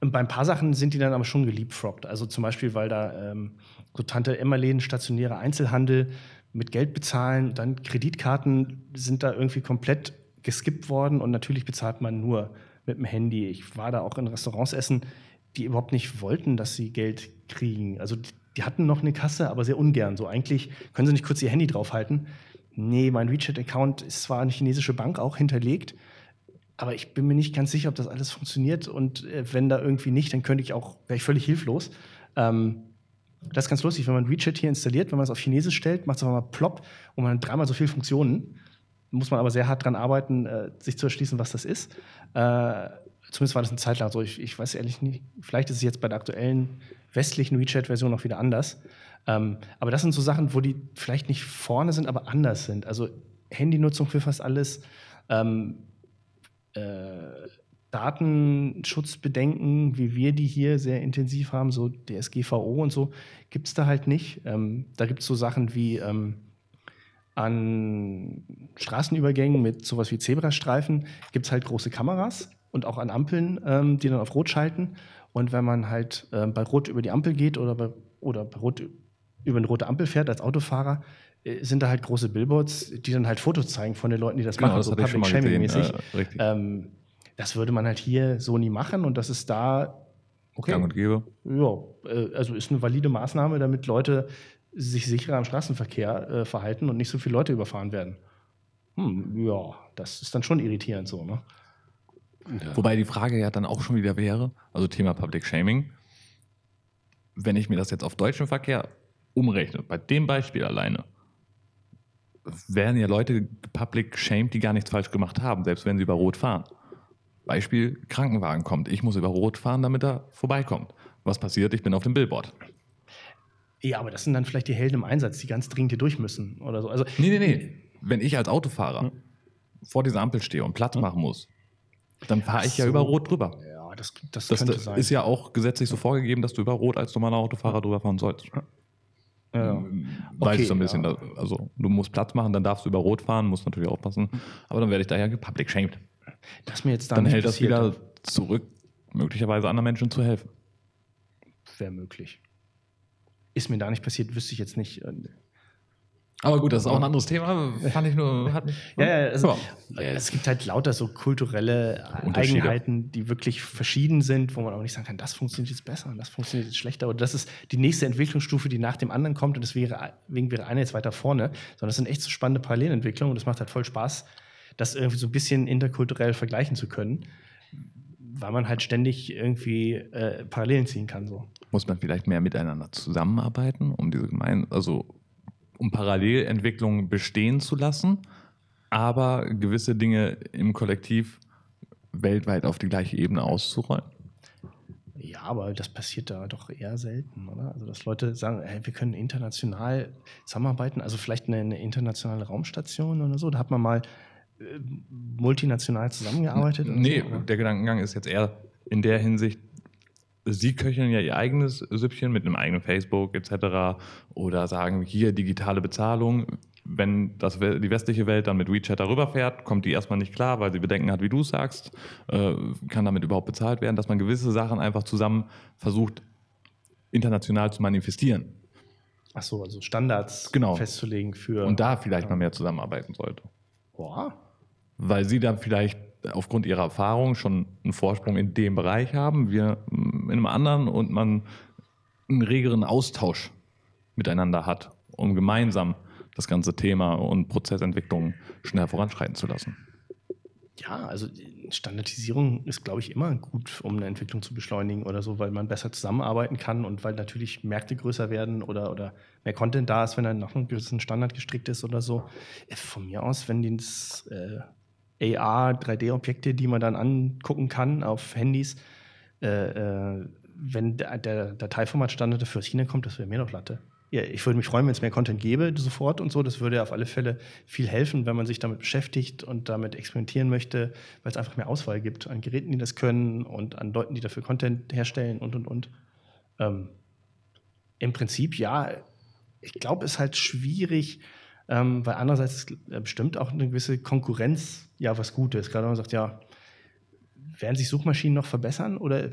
Und bei ein paar Sachen sind die dann aber schon geliebfroggt. Also zum Beispiel, weil da ähm, so Tante Emma-Läden, stationäre Einzelhandel mit Geld bezahlen, dann Kreditkarten sind da irgendwie komplett geskippt worden und natürlich bezahlt man nur mit dem Handy. Ich war da auch in Restaurants essen, die überhaupt nicht wollten, dass sie Geld kriegen. Also die, hatten noch eine Kasse, aber sehr ungern. So eigentlich können sie nicht kurz ihr Handy draufhalten. Nee, mein WeChat-Account ist zwar eine chinesische Bank auch hinterlegt, aber ich bin mir nicht ganz sicher, ob das alles funktioniert. Und äh, wenn da irgendwie nicht, dann könnte ich auch, wäre ich völlig hilflos. Ähm, das ist ganz lustig, wenn man WeChat hier installiert, wenn man es auf Chinesisch stellt, macht es einfach mal plopp und man hat dreimal so viele Funktionen muss man aber sehr hart dran arbeiten, äh, sich zu erschließen, was das ist. Äh, zumindest war das eine Zeit lang so. Ich, ich, weiß ehrlich nicht, vielleicht ist es jetzt bei der aktuellen westlichen WeChat-Version noch wieder anders. Ähm, aber das sind so Sachen, wo die vielleicht nicht vorne sind, aber anders sind. Also Handynutzung für fast alles. Ähm, äh, Datenschutzbedenken, wie wir die hier sehr intensiv haben, so DSGVO und so, gibt es da halt nicht. Ähm, da gibt es so Sachen wie ähm, an Straßenübergängen mit sowas wie Zebrastreifen gibt es halt große Kameras und auch an Ampeln, ähm, die dann auf Rot schalten. Und wenn man halt äh, bei Rot über die Ampel geht oder bei, oder bei Rot über eine rote Ampel fährt als Autofahrer, äh, sind da halt große Billboards, die dann halt Fotos zeigen von den Leuten, die das genau, machen, das so Public Shaming-mäßig. Äh, ähm, das würde man halt hier so nie machen und das ist da okay. Gang und gäbe. Ja, äh, also ist eine valide Maßnahme, damit Leute sich sicherer im Straßenverkehr äh, verhalten und nicht so viele Leute überfahren werden. Hm, ja, das ist dann schon irritierend so, ne? Ja. Wobei die Frage ja dann auch schon wieder wäre, also Thema Public Shaming, wenn ich mir das jetzt auf deutschen Verkehr umrechne, bei dem Beispiel alleine, werden ja Leute public shamed, die gar nichts falsch gemacht haben, selbst wenn sie über Rot fahren. Beispiel, Krankenwagen kommt. Ich muss über Rot fahren, damit er vorbeikommt. Was passiert? Ich bin auf dem Billboard. Ja, aber das sind dann vielleicht die Helden im Einsatz, die ganz dringend hier durch müssen oder so. Also, nee, nee, nee. Wenn ich als Autofahrer hm. vor dieser Ampel stehe und Platz hm. machen muss, dann fahre ich so. ja über Rot drüber. Ja, das, das, das könnte sein. ist ja auch gesetzlich so vorgegeben, dass du über Rot als normaler Autofahrer drüber fahren sollst. Ja. Ähm, weiß okay, ich so ein bisschen. Ja. Also du musst Platz machen, dann darfst du über Rot fahren, musst natürlich aufpassen. Aber dann werde ich daher public shamed. Das mir jetzt da dann hält das wieder zurück, möglicherweise anderen Menschen zu helfen. Wäre möglich. Ist mir da nicht passiert, wüsste ich jetzt nicht. Aber gut, das ist auch ein anderes Thema. Fand ich nur. [laughs] Hat ja, ja, also, ja, es gibt halt lauter so kulturelle Eigenheiten, die wirklich verschieden sind, wo man auch nicht sagen kann, das funktioniert jetzt besser und das funktioniert jetzt schlechter. Oder das ist die nächste Entwicklungsstufe, die nach dem anderen kommt und deswegen wäre eine jetzt weiter vorne. Sondern das sind echt so spannende Parallelentwicklungen und es macht halt voll Spaß, das irgendwie so ein bisschen interkulturell vergleichen zu können, weil man halt ständig irgendwie äh, Parallelen ziehen kann. So. Muss man vielleicht mehr miteinander zusammenarbeiten, um diese gemein, also um Parallelentwicklungen bestehen zu lassen, aber gewisse Dinge im Kollektiv weltweit auf die gleiche Ebene auszurollen? Ja, aber das passiert da doch eher selten, oder? Also, dass Leute sagen, hey, wir können international zusammenarbeiten, also vielleicht eine, eine internationale Raumstation oder so. Da hat man mal äh, multinational zusammengearbeitet. Nee, so, der Gedankengang ist jetzt eher in der Hinsicht, Sie köcheln ja ihr eigenes Süppchen mit einem eigenen Facebook etc. Oder sagen hier digitale Bezahlung. Wenn das, die westliche Welt dann mit WeChat darüber fährt, kommt die erstmal nicht klar, weil sie Bedenken hat, wie du es sagst, äh, kann damit überhaupt bezahlt werden, dass man gewisse Sachen einfach zusammen versucht, international zu manifestieren. Ach so, also Standards genau. festzulegen für. Und da vielleicht ja. mal mehr zusammenarbeiten sollte. Boah. Weil sie dann vielleicht aufgrund ihrer Erfahrung schon einen Vorsprung in dem Bereich haben, wir in einem anderen und man einen regeren Austausch miteinander hat, um gemeinsam das ganze Thema und Prozessentwicklung schnell voranschreiten zu lassen. Ja, also Standardisierung ist, glaube ich, immer gut, um eine Entwicklung zu beschleunigen oder so, weil man besser zusammenarbeiten kann und weil natürlich Märkte größer werden oder, oder mehr Content da ist, wenn er nach einem gewissen Standard gestrickt ist oder so. Äh, von mir aus, wenn das äh, AR, 3D-Objekte, die man dann angucken kann auf Handys. Äh, äh, wenn der, Dateiformatstandard dafür aus China kommt, das wäre mir doch Latte. Ja, ich würde mich freuen, wenn es mehr Content gäbe, sofort und so. Das würde auf alle Fälle viel helfen, wenn man sich damit beschäftigt und damit experimentieren möchte, weil es einfach mehr Auswahl gibt an Geräten, die das können und an Leuten, die dafür Content herstellen und und und. Ähm, Im Prinzip, ja, ich glaube, es ist halt schwierig, ähm, weil andererseits ist äh, bestimmt auch eine gewisse Konkurrenz ja was Gutes. Gerade wenn man sagt, ja, werden sich Suchmaschinen noch verbessern oder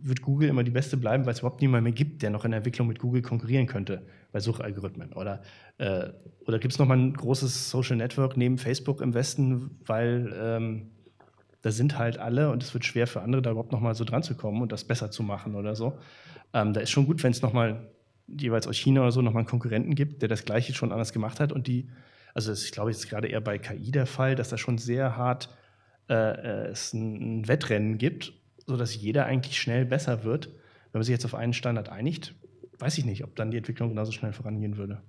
wird Google immer die beste bleiben, weil es überhaupt niemand mehr gibt, der noch in der Entwicklung mit Google konkurrieren könnte bei Suchalgorithmen? Oder, äh, oder gibt es noch mal ein großes Social Network neben Facebook im Westen, weil ähm, da sind halt alle und es wird schwer für andere, da überhaupt noch mal so dran zu kommen und das besser zu machen oder so. Ähm, da ist schon gut, wenn es noch mal jeweils aus China oder so nochmal einen Konkurrenten gibt, der das Gleiche schon anders gemacht hat und die, also ich glaube, ist gerade eher bei KI der Fall, dass da schon sehr hart äh, äh, es ein, ein Wettrennen gibt, sodass jeder eigentlich schnell besser wird. Wenn man sich jetzt auf einen Standard einigt, weiß ich nicht, ob dann die Entwicklung genauso schnell vorangehen würde.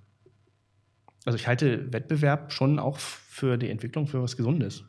Also ich halte Wettbewerb schon auch für die Entwicklung für was Gesundes.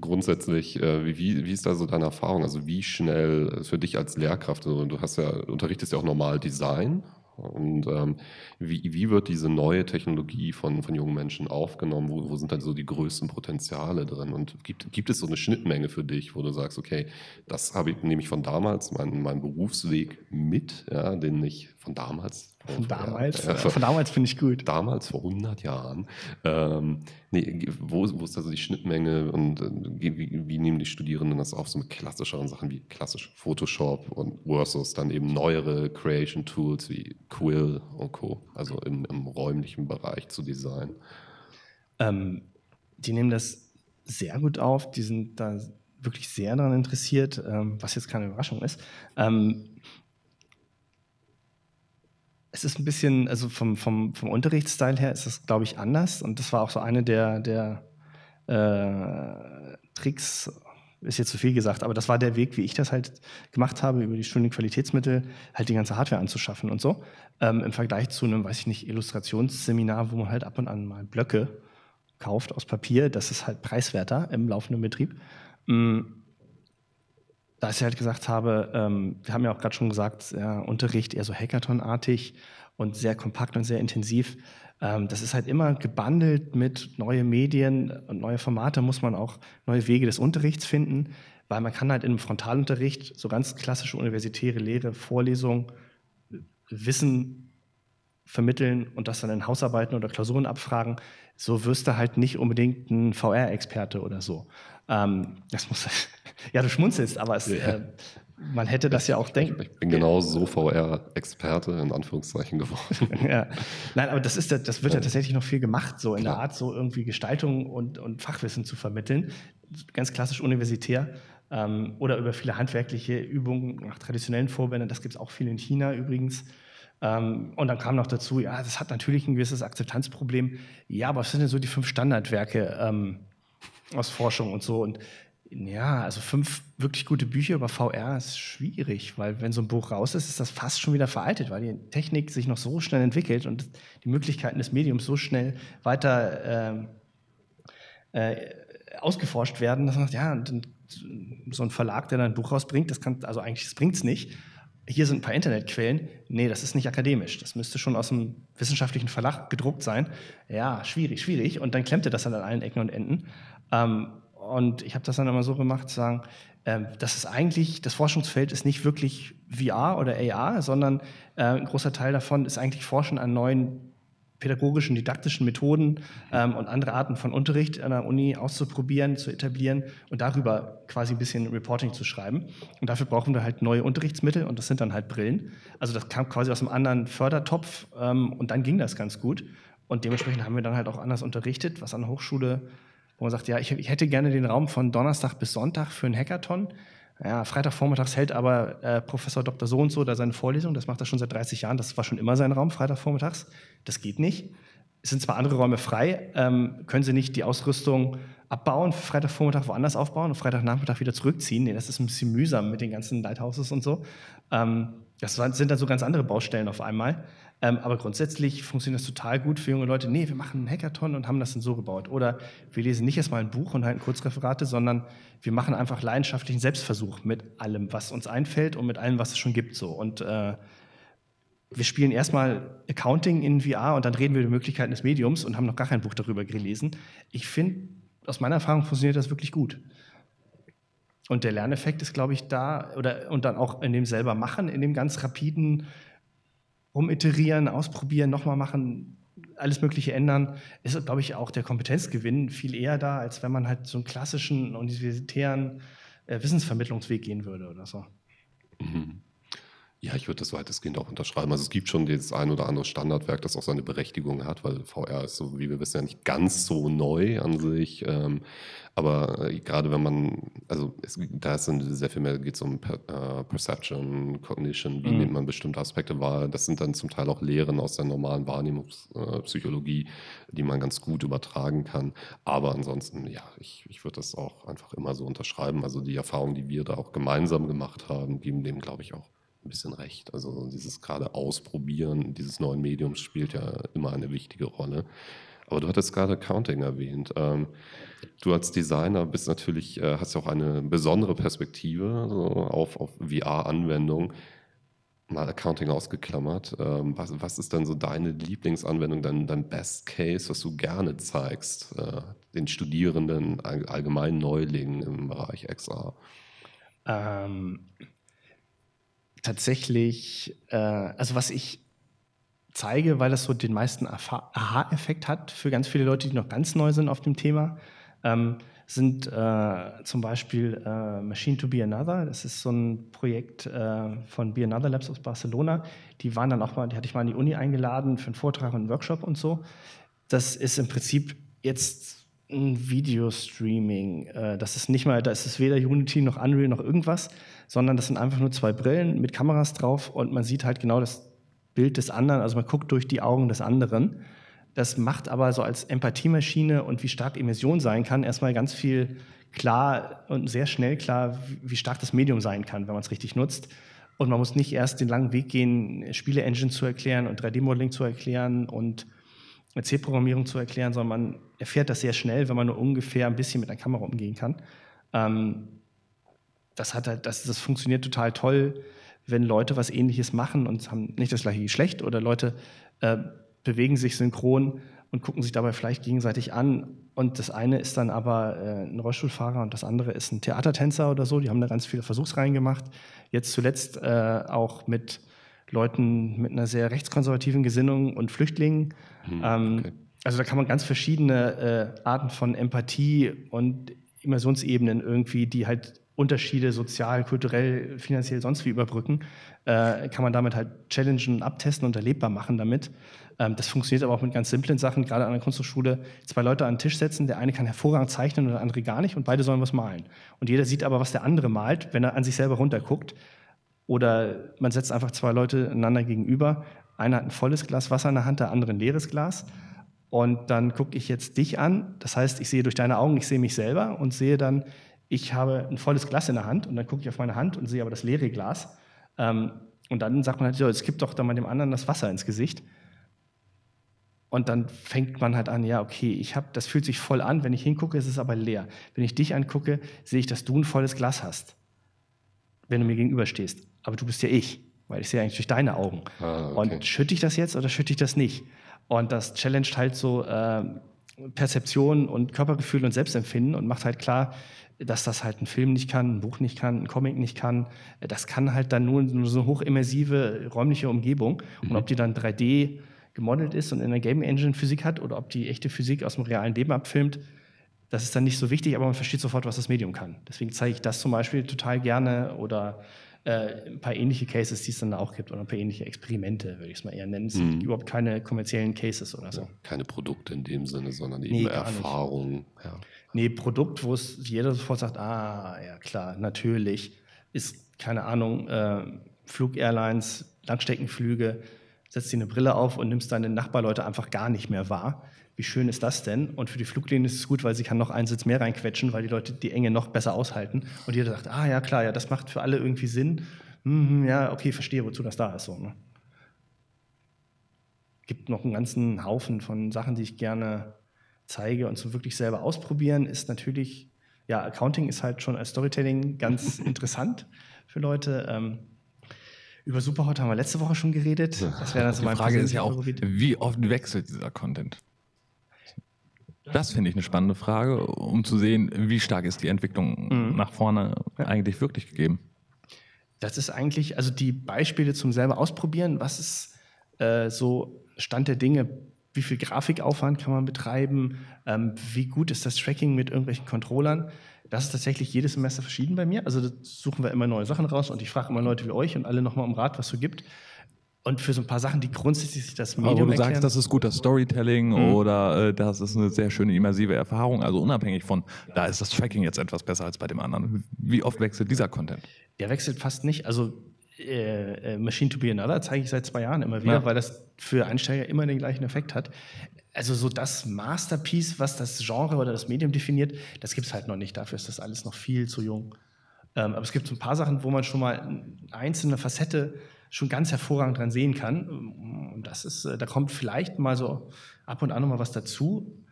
Grundsätzlich, äh, wie, wie ist da so deine Erfahrung? Also wie schnell für dich als Lehrkraft, also du hast ja, unterrichtest ja auch normal Design Und ähm, wie, wie wird diese neue Technologie von, von jungen Menschen aufgenommen? Wo, wo sind dann so die größten Potenziale drin? Und gibt, gibt es so eine Schnittmenge für dich, wo du sagst, okay, das habe ich nämlich von damals, meinen mein Berufsweg mit, ja, den ich von damals von damals? Ja, von damals finde ich gut. Damals, vor 100 Jahren. Ähm, nee, wo, wo ist also die Schnittmenge und äh, wie, wie, nehmen die Studierenden das auf, so mit klassischeren Sachen wie klassisch Photoshop und versus dann eben neuere Creation Tools wie Quill und Co., also im, im räumlichen Bereich zu designen? Ähm, die nehmen das sehr gut auf, die sind da wirklich sehr daran interessiert, ähm, was jetzt keine Überraschung ist. Ähm, es ist ein bisschen, also vom, vom, vom Unterrichtsstil her ist es, glaube ich, anders. Und das war auch so eine der, der äh, Tricks, ist jetzt zu viel gesagt, aber das war der Weg, wie ich das halt gemacht habe, über die Studienqualitätsmittel halt die ganze Hardware anzuschaffen und so. Ähm, Im Vergleich zu einem, weiß ich nicht, Illustrationsseminar, wo man halt ab und an mal Blöcke kauft aus Papier, das ist halt preiswerter im laufenden Betrieb. Mhm da ich halt gesagt habe, ähm, wir haben ja auch gerade schon gesagt, ja, Unterricht eher so Hackathon-artig und sehr kompakt und sehr intensiv. Ähm, das ist halt immer gebundelt mit neue Medien und neue Formate, muss man auch neue Wege des Unterrichts finden, weil man kann halt im Frontalunterricht so ganz klassische universitäre Lehre, Vorlesung, Wissen vermitteln und das dann in Hausarbeiten oder Klausuren abfragen. So wirst du halt nicht unbedingt ein VR-Experte oder so. Ähm, das muss, [laughs] ja, du schmunzelst, aber es, ja. äh, man hätte das ja auch denken. Ich bin genau so VR-Experte in Anführungszeichen geworden. [laughs] ja. Nein, aber das, ist, das wird ja tatsächlich noch viel gemacht, so in Klar. der Art, so irgendwie Gestaltung und, und Fachwissen zu vermitteln. Ganz klassisch universitär. Ähm, oder über viele handwerkliche Übungen nach traditionellen Vorbänden. Das gibt es auch viel in China übrigens. Ähm, und dann kam noch dazu, ja, das hat natürlich ein gewisses Akzeptanzproblem. Ja, aber was sind denn so die fünf Standardwerke? Ähm, aus Forschung und so. Und ja, also fünf wirklich gute Bücher über VR ist schwierig, weil wenn so ein Buch raus ist, ist das fast schon wieder veraltet, weil die Technik sich noch so schnell entwickelt und die Möglichkeiten des Mediums so schnell weiter äh, äh, ausgeforscht werden, dass man sagt, ja, so ein Verlag, der dann ein Buch rausbringt, das kann, also eigentlich, bringt es nicht. Hier sind ein paar Internetquellen. Nee, das ist nicht akademisch. Das müsste schon aus einem wissenschaftlichen Verlag gedruckt sein. Ja, schwierig, schwierig. Und dann klemmt er das dann an allen Ecken und Enden. Ähm, und ich habe das dann immer so gemacht, zu sagen, ähm, das ist eigentlich, das Forschungsfeld ist nicht wirklich VR oder AR, sondern äh, ein großer Teil davon ist eigentlich Forschen an neuen pädagogischen, didaktischen Methoden ähm, und andere Arten von Unterricht an der Uni auszuprobieren, zu etablieren und darüber quasi ein bisschen Reporting zu schreiben. Und dafür brauchen wir halt neue Unterrichtsmittel und das sind dann halt Brillen. Also das kam quasi aus einem anderen Fördertopf ähm, und dann ging das ganz gut. Und dementsprechend haben wir dann halt auch anders unterrichtet, was an der Hochschule wo man sagt, ja, ich, ich, hätte gerne den Raum von Donnerstag bis Sonntag für einen Hackathon. Ja, Freitagvormittags hält aber äh, Professor Dr. So und so da seine Vorlesung. Das macht er schon seit 30 Jahren. Das war schon immer sein Raum, Freitagvormittags. Das geht nicht. Es sind zwar andere Räume frei, ähm, können Sie nicht die Ausrüstung abbauen, Freitagvormittag woanders aufbauen und Freitagnachmittag wieder zurückziehen. Nee, das ist ein bisschen mühsam mit den ganzen Lighthouses und so. Ähm, das sind dann so ganz andere Baustellen auf einmal. Ähm, aber grundsätzlich funktioniert das total gut für junge Leute. Nee, wir machen einen Hackathon und haben das dann so gebaut. Oder wir lesen nicht erstmal ein Buch und halten Kurzreferate, sondern wir machen einfach leidenschaftlichen Selbstversuch mit allem, was uns einfällt und mit allem, was es schon gibt. So. Und äh, wir spielen erstmal Accounting in VR und dann reden wir über die Möglichkeiten des Mediums und haben noch gar kein Buch darüber gelesen. Ich finde, aus meiner Erfahrung funktioniert das wirklich gut. Und der Lerneffekt ist, glaube ich, da, oder und dann auch in dem selber machen, in dem ganz rapiden rumiterieren, ausprobieren, nochmal machen, alles Mögliche ändern, ist, glaube ich, auch der Kompetenzgewinn viel eher da, als wenn man halt so einen klassischen universitären äh, Wissensvermittlungsweg gehen würde oder so. Mhm. Ja, ich würde das weitestgehend auch unterschreiben. Also es gibt schon das ein oder andere Standardwerk, das auch seine Berechtigung hat, weil VR ist, so wie wir wissen, ja nicht ganz so neu an sich. Ähm, aber äh, gerade wenn man, also es, da ist dann sehr viel mehr, geht es um äh, Perception, Cognition, wie mhm. nimmt man bestimmte Aspekte wahr. Das sind dann zum Teil auch Lehren aus der normalen Wahrnehmungspsychologie, äh, die man ganz gut übertragen kann. Aber ansonsten, ja, ich, ich würde das auch einfach immer so unterschreiben. Also die Erfahrungen, die wir da auch gemeinsam gemacht haben, geben dem, glaube ich, auch ein bisschen recht. Also dieses gerade Ausprobieren dieses neuen Mediums spielt ja immer eine wichtige Rolle. Aber du hattest gerade Accounting erwähnt. Ähm, du als Designer bist natürlich, äh, hast ja auch eine besondere Perspektive auf, auf VR-Anwendungen. mal Accounting ausgeklammert. Ähm, was, was, ist dann so deine Lieblingsanwendung, dein, dein Best Case, was du gerne zeigst, äh, den Studierenden, allgemein Neulingen im Bereich XR? Ähm, tatsächlich, äh, also was ich zeige, weil das so den meisten Aha-Effekt hat für ganz viele Leute, die noch ganz neu sind auf dem Thema, ähm, sind äh, zum Beispiel äh, Machine to Be Another. Das ist so ein Projekt äh, von Be Another Labs aus Barcelona. Die waren dann auch mal, die hatte ich mal in die Uni eingeladen für einen Vortrag und einen Workshop und so. Das ist im Prinzip jetzt ein Videostreaming. Äh, das ist nicht mal, da ist es weder Unity noch Unreal noch irgendwas, sondern das sind einfach nur zwei Brillen mit Kameras drauf und man sieht halt genau das Bild des anderen, also man guckt durch die Augen des anderen. Das macht aber so als Empathiemaschine und wie stark Emission sein kann, erstmal ganz viel klar und sehr schnell klar, wie stark das Medium sein kann, wenn man es richtig nutzt. Und man muss nicht erst den langen Weg gehen, Spiele-Engine zu erklären und 3D-Modeling zu erklären und C-Programmierung zu erklären, sondern man erfährt das sehr schnell, wenn man nur ungefähr ein bisschen mit einer Kamera umgehen kann. Ähm, das, hat halt, das, das funktioniert total toll, wenn Leute was Ähnliches machen und haben nicht das gleiche Geschlecht oder Leute äh, bewegen sich synchron und gucken sich dabei vielleicht gegenseitig an. Und das eine ist dann aber äh, ein Rollstuhlfahrer und das andere ist ein Theatertänzer oder so. Die haben da ganz viele Versuchsreihen gemacht. Jetzt zuletzt äh, auch mit Leuten mit einer sehr rechtskonservativen Gesinnung und Flüchtlingen. Hm, ähm, okay. Also da kann man ganz verschiedene äh, Arten von Empathie und Immersionsebenen irgendwie, die halt Unterschiede sozial, kulturell, finanziell, sonst wie überbrücken, äh, kann man damit halt challengen, abtesten und erlebbar machen damit. Ähm, das funktioniert aber auch mit ganz simplen Sachen, gerade an der Kunsthochschule. Zwei Leute an den Tisch setzen, der eine kann hervorragend zeichnen und der andere gar nicht und beide sollen was malen. Und jeder sieht aber, was der andere malt, wenn er an sich selber runterguckt. Oder man setzt einfach zwei Leute einander gegenüber. Einer hat ein volles Glas Wasser in der Hand, der andere ein leeres Glas. Und dann gucke ich jetzt dich an. Das heißt, ich sehe durch deine Augen, ich sehe mich selber und sehe dann, ich habe ein volles Glas in der Hand und dann gucke ich auf meine Hand und sehe aber das leere Glas. Ähm, und dann sagt man halt, so, es gibt doch da mal dem anderen das Wasser ins Gesicht. Und dann fängt man halt an, ja, okay, ich habe, das fühlt sich voll an, wenn ich hingucke, ist es aber leer. Wenn ich dich angucke, sehe ich, dass du ein volles Glas hast, wenn du mir gegenüberstehst. Aber du bist ja ich, weil ich sehe eigentlich durch deine Augen. Ah, okay. Und schütte ich das jetzt oder schütte ich das nicht? Und das challenged halt so äh, Perzeption und Körpergefühl und Selbstempfinden und macht halt klar, dass das halt ein Film nicht kann, ein Buch nicht kann, ein Comic nicht kann. Das kann halt dann nur, nur so eine hochimmersive räumliche Umgebung. Mhm. Und ob die dann 3D gemodelt ist und in der Game Engine Physik hat oder ob die echte Physik aus dem realen Leben abfilmt, das ist dann nicht so wichtig, aber man versteht sofort, was das Medium kann. Deswegen zeige ich das zum Beispiel total gerne oder äh, ein paar ähnliche Cases, die es dann auch gibt oder ein paar ähnliche Experimente, würde ich es mal eher nennen. Es sind mhm. überhaupt keine kommerziellen Cases oder so. keine Produkte in dem Sinne, sondern eben nee, Erfahrungen. Ja. Nee, Produkt, wo es jeder sofort sagt, ah, ja klar, natürlich, ist, keine Ahnung, äh, Flug-Airlines, Langstreckenflüge, setzt dir eine Brille auf und nimmst deine Nachbarleute einfach gar nicht mehr wahr. Wie schön ist das denn? Und für die Fluglinie ist es gut, weil sie kann noch einen Sitz mehr reinquetschen, weil die Leute die Enge noch besser aushalten. Und jeder sagt, ah ja klar, ja, das macht für alle irgendwie Sinn. Mhm, ja, okay, verstehe, wozu das da ist. So, ne? Gibt noch einen ganzen Haufen von Sachen, die ich gerne zeige und so wirklich selber ausprobieren, ist natürlich, ja, Accounting ist halt schon als Storytelling ganz [laughs] interessant für Leute. Ähm, über Superhot haben wir letzte Woche schon geredet. Das wäre also Die Frage ist ja auch, wie oft wechselt dieser Content? Das finde ich eine spannende Frage, um zu sehen, wie stark ist die Entwicklung mhm. nach vorne ja. eigentlich wirklich gegeben. Das ist eigentlich, also die Beispiele zum selber ausprobieren, was ist äh, so Stand der Dinge wie viel Grafikaufwand kann man betreiben, ähm, wie gut ist das Tracking mit irgendwelchen Controllern. Das ist tatsächlich jedes Semester verschieden bei mir. Also suchen wir immer neue Sachen raus und ich frage immer Leute wie euch und alle nochmal um Rat, was es so gibt. Und für so ein paar Sachen, die grundsätzlich das Medium Aber wo du erklären, sagst, das ist guter Storytelling mhm. oder äh, das ist eine sehr schöne immersive Erfahrung, also unabhängig von, da ist das Tracking jetzt etwas besser als bei dem anderen. Wie oft wechselt dieser Content? Der wechselt fast nicht. Also äh, äh, Machine to be Another zeige ich seit zwei Jahren immer wieder, ja. weil das für Einsteiger immer den gleichen Effekt hat. Also so das Masterpiece, was das Genre oder das Medium definiert, das gibt es halt noch nicht. Dafür ist das alles noch viel zu jung. Ähm, aber es gibt so ein paar Sachen, wo man schon mal eine einzelne Facette schon ganz hervorragend dran sehen kann. Und das ist, äh, da kommt vielleicht mal so ab und an noch mal was dazu.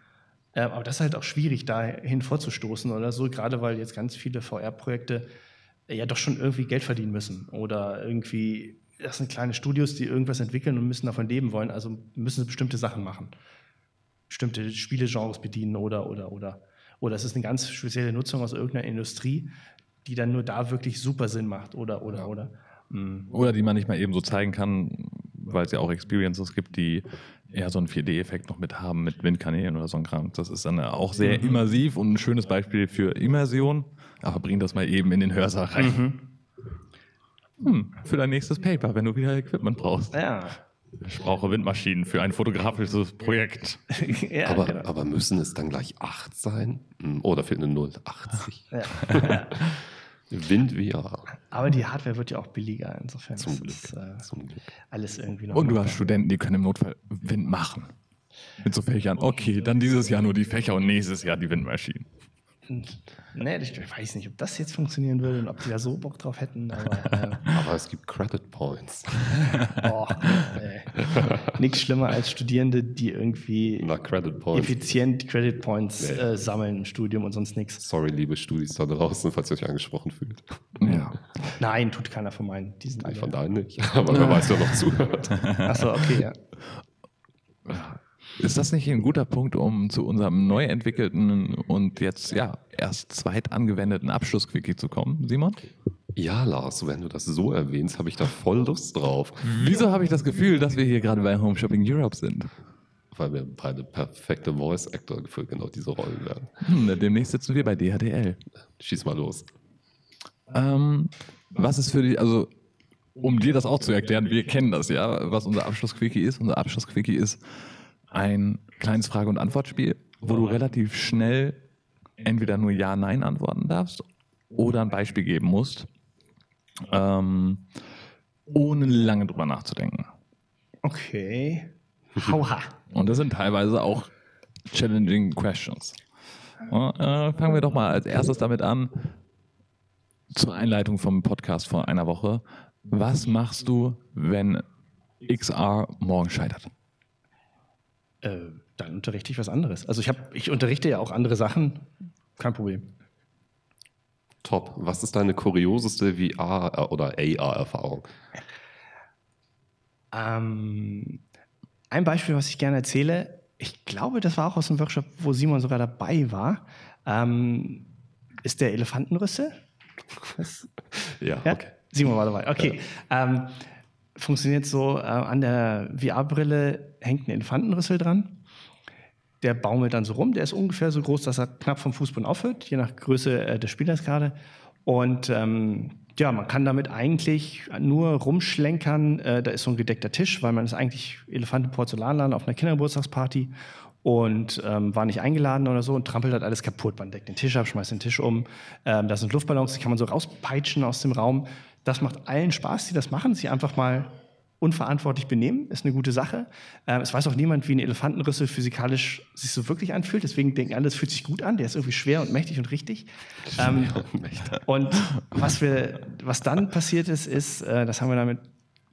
Äh, aber das ist halt auch schwierig, dahin vorzustoßen oder so, gerade weil jetzt ganz viele VR-Projekte ja doch schon irgendwie Geld verdienen müssen oder irgendwie das sind kleine Studios, die irgendwas entwickeln und müssen davon leben wollen, also müssen sie bestimmte Sachen machen. Bestimmte Spielegenres bedienen oder, oder, oder. Oder es ist eine ganz spezielle Nutzung aus irgendeiner Industrie, die dann nur da wirklich super Sinn macht oder, oder, ja. oder. Mhm. Oder die man nicht mal eben so zeigen kann, weil es ja auch Experiences gibt, die eher so einen 4D-Effekt noch mit haben, mit Windkanälen oder so ein Kram. Das ist dann auch sehr mhm. immersiv und ein schönes Beispiel für Immersion. Aber bring das mal eben in den Hörsaal rein. Mhm. Hm, für dein nächstes Paper, wenn du wieder Equipment brauchst. Ja. Ich brauche Windmaschinen für ein fotografisches Projekt. [laughs] ja, aber, genau. aber, müssen es dann gleich 8 sein? Hm, oder für eine 080? Ja. [laughs] Wind VR. Aber die Hardware wird ja auch billiger, insofern. Zum Glück. Ist, äh, Zum Glück. Alles irgendwie noch. Und du hast Studenten, die können im Notfall Wind machen. Mit so Fächern. Okay, dann dieses Jahr nur die Fächer und nächstes Jahr die Windmaschinen. Nee, ich weiß nicht, ob das jetzt funktionieren würde und ob die da so Bock drauf hätten. Aber, äh, [laughs] aber es gibt Credit Points. [laughs] oh, Nichts schlimmer als Studierende, die irgendwie Credit Points. effizient Credit Points nee. äh, sammeln im Studium und sonst nichts. Sorry, liebe Studis da draußen, falls ihr euch angesprochen fühlt. Ja. Nein, tut keiner von meinen. Die sind Nein, von deinen nicht. Aber wer weiß, wer noch zuhört. Achso, okay, ja. Ist das nicht ein guter Punkt, um zu unserem neu entwickelten und jetzt ja erst zweit angewendeten Abschlussquickie zu kommen, Simon? Ja, Lars, wenn du das so erwähnst, habe ich da voll Lust drauf. Wieso habe ich das Gefühl, dass wir hier gerade bei Home Shopping Europe sind? Weil wir beide perfekte Voice Actor für genau diese Rollen werden. Hm, demnächst sitzen wir bei DHDL. Schieß mal los. Ähm, was ist für dich, also um dir das auch zu erklären, wir kennen das ja, was unser Abschlussquickie ist. Unser Abschlussquickie ist ein kleines Frage- und Antwortspiel, wo du relativ schnell entweder nur Ja, Nein antworten darfst oder ein Beispiel geben musst, ähm, ohne lange drüber nachzudenken. Okay. Hauha. Und das sind teilweise auch challenging questions. Ja, äh, fangen wir doch mal als erstes damit an, zur Einleitung vom Podcast vor einer Woche. Was machst du, wenn XR morgen scheitert? Äh, dann unterrichte ich was anderes. Also ich, hab, ich unterrichte ja auch andere Sachen, kein Problem. Top. Was ist deine kurioseste VR- oder AR-Erfahrung? Ähm, ein Beispiel, was ich gerne erzähle, ich glaube, das war auch aus dem Workshop, wo Simon sogar dabei war, ähm, ist der Elefantenrüssel. [laughs] ja, ja, okay. Simon war dabei, okay. Ja. Ähm, funktioniert so, äh, an der VR-Brille hängt ein Elefantenrüssel dran. Der baumelt dann so rum. Der ist ungefähr so groß, dass er knapp vom Fußboden aufhört, je nach Größe äh, des Spielers gerade. Und ähm, ja, man kann damit eigentlich nur rumschlenkern. Äh, da ist so ein gedeckter Tisch, weil man ist eigentlich Elefanten-Porzellanladen auf einer Kindergeburtstagsparty und ähm, war nicht eingeladen oder so und trampelt halt alles kaputt. Man deckt den Tisch ab, schmeißt den Tisch um. Ähm, da sind Luftballons, die kann man so rauspeitschen aus dem Raum. Das macht allen Spaß, die das machen, sich einfach mal unverantwortlich benehmen, ist eine gute Sache. Ähm, es weiß auch niemand, wie ein Elefantenrüssel physikalisch sich so wirklich anfühlt. Deswegen denken alle, es fühlt sich gut an. Der ist irgendwie schwer und mächtig und richtig. [laughs] Ähm, und was, wir, was dann passiert ist, ist, äh, das haben wir damit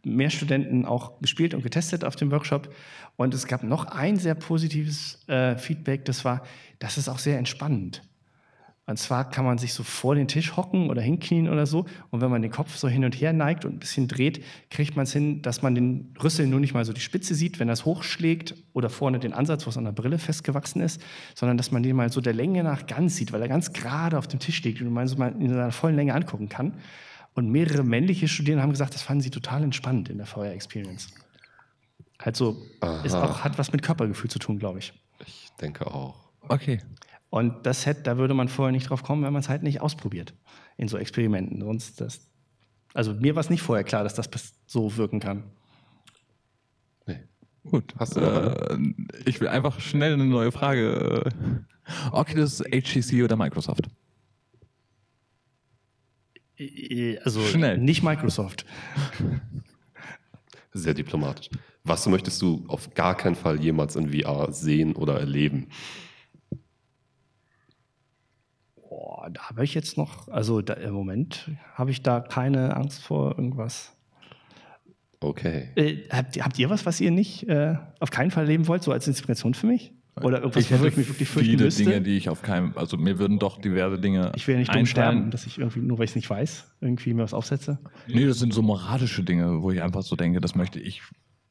mehr Studenten auch gespielt und getestet auf dem Workshop. Und es gab noch ein sehr positives äh, Feedback, das war, das ist auch sehr entspannend. Und zwar kann man sich so vor den Tisch hocken oder hinknien oder so. Und wenn man den Kopf so hin und her neigt und ein bisschen dreht, kriegt man es hin, dass man den Rüssel nur nicht mal so die Spitze sieht, wenn das hochschlägt oder vorne den Ansatz, was an der Brille festgewachsen ist, sondern dass man den mal so der Länge nach ganz sieht, weil er ganz gerade auf dem Tisch liegt und man so mal in seiner vollen Länge angucken kann. Und mehrere männliche Studierende haben gesagt, das fanden sie total entspannend in der VR-Experience. Halt so, ist auch, hat was mit Körpergefühl zu tun, glaube ich. Ich denke auch. Okay. Und das hätte, da würde man vorher nicht drauf kommen, wenn man es halt nicht ausprobiert in so Experimenten. Sonst das, also mir war es nicht vorher klar, dass das so wirken kann. Nee. Gut. Hast du äh, ich will einfach schnell eine neue Frage. Oculus, HTC oder Microsoft? Also schnell. nicht Microsoft. Sehr diplomatisch. Was möchtest du auf gar keinen Fall jemals in VR sehen oder erleben? Boah, da habe ich jetzt noch, also da, im Moment habe ich da keine Angst vor irgendwas. Okay. Äh, habt, habt, ihr was, was ihr nicht äh, auf keinen Fall leben wollt, so als Inspiration für mich? Oder irgendwas, ich hätte ich mich wirklich fürchten viele müsste? Dinge, die ich auf keinem, also mir würden doch diverse Dinge Ich will ja nicht dumm sterben, dass ich irgendwie, nur weil ich es nicht weiß, irgendwie mir was aufsetze. Nee, das sind so moralische Dinge, wo ich einfach so denke, das möchte ich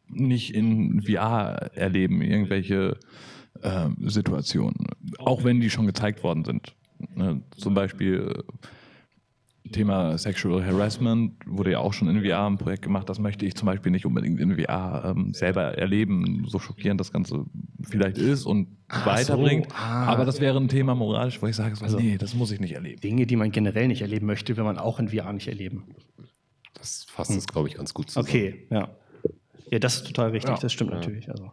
nicht in VR erleben, irgendwelche ähm, Situationen. Auch wenn die schon gezeigt worden sind. Ne? Zum Beispiel äh, Thema Sexual Harassment wurde ja auch schon in VR ein Projekt gemacht. Das möchte ich zum Beispiel nicht unbedingt in VR ähm, selber erleben, so schockierend das Ganze vielleicht ist und Ach weiterbringt. so, ah. Aber das wäre ein Thema moralisch, wo ich sage, so, Also- nee, das muss ich nicht erleben. Dinge, die man generell nicht erleben möchte, will man auch in VR nicht erleben. Das fasst es, glaube ich, ganz gut zusammen. Okay, ja. Ja, das ist total richtig, Ja. das stimmt natürlich. Also.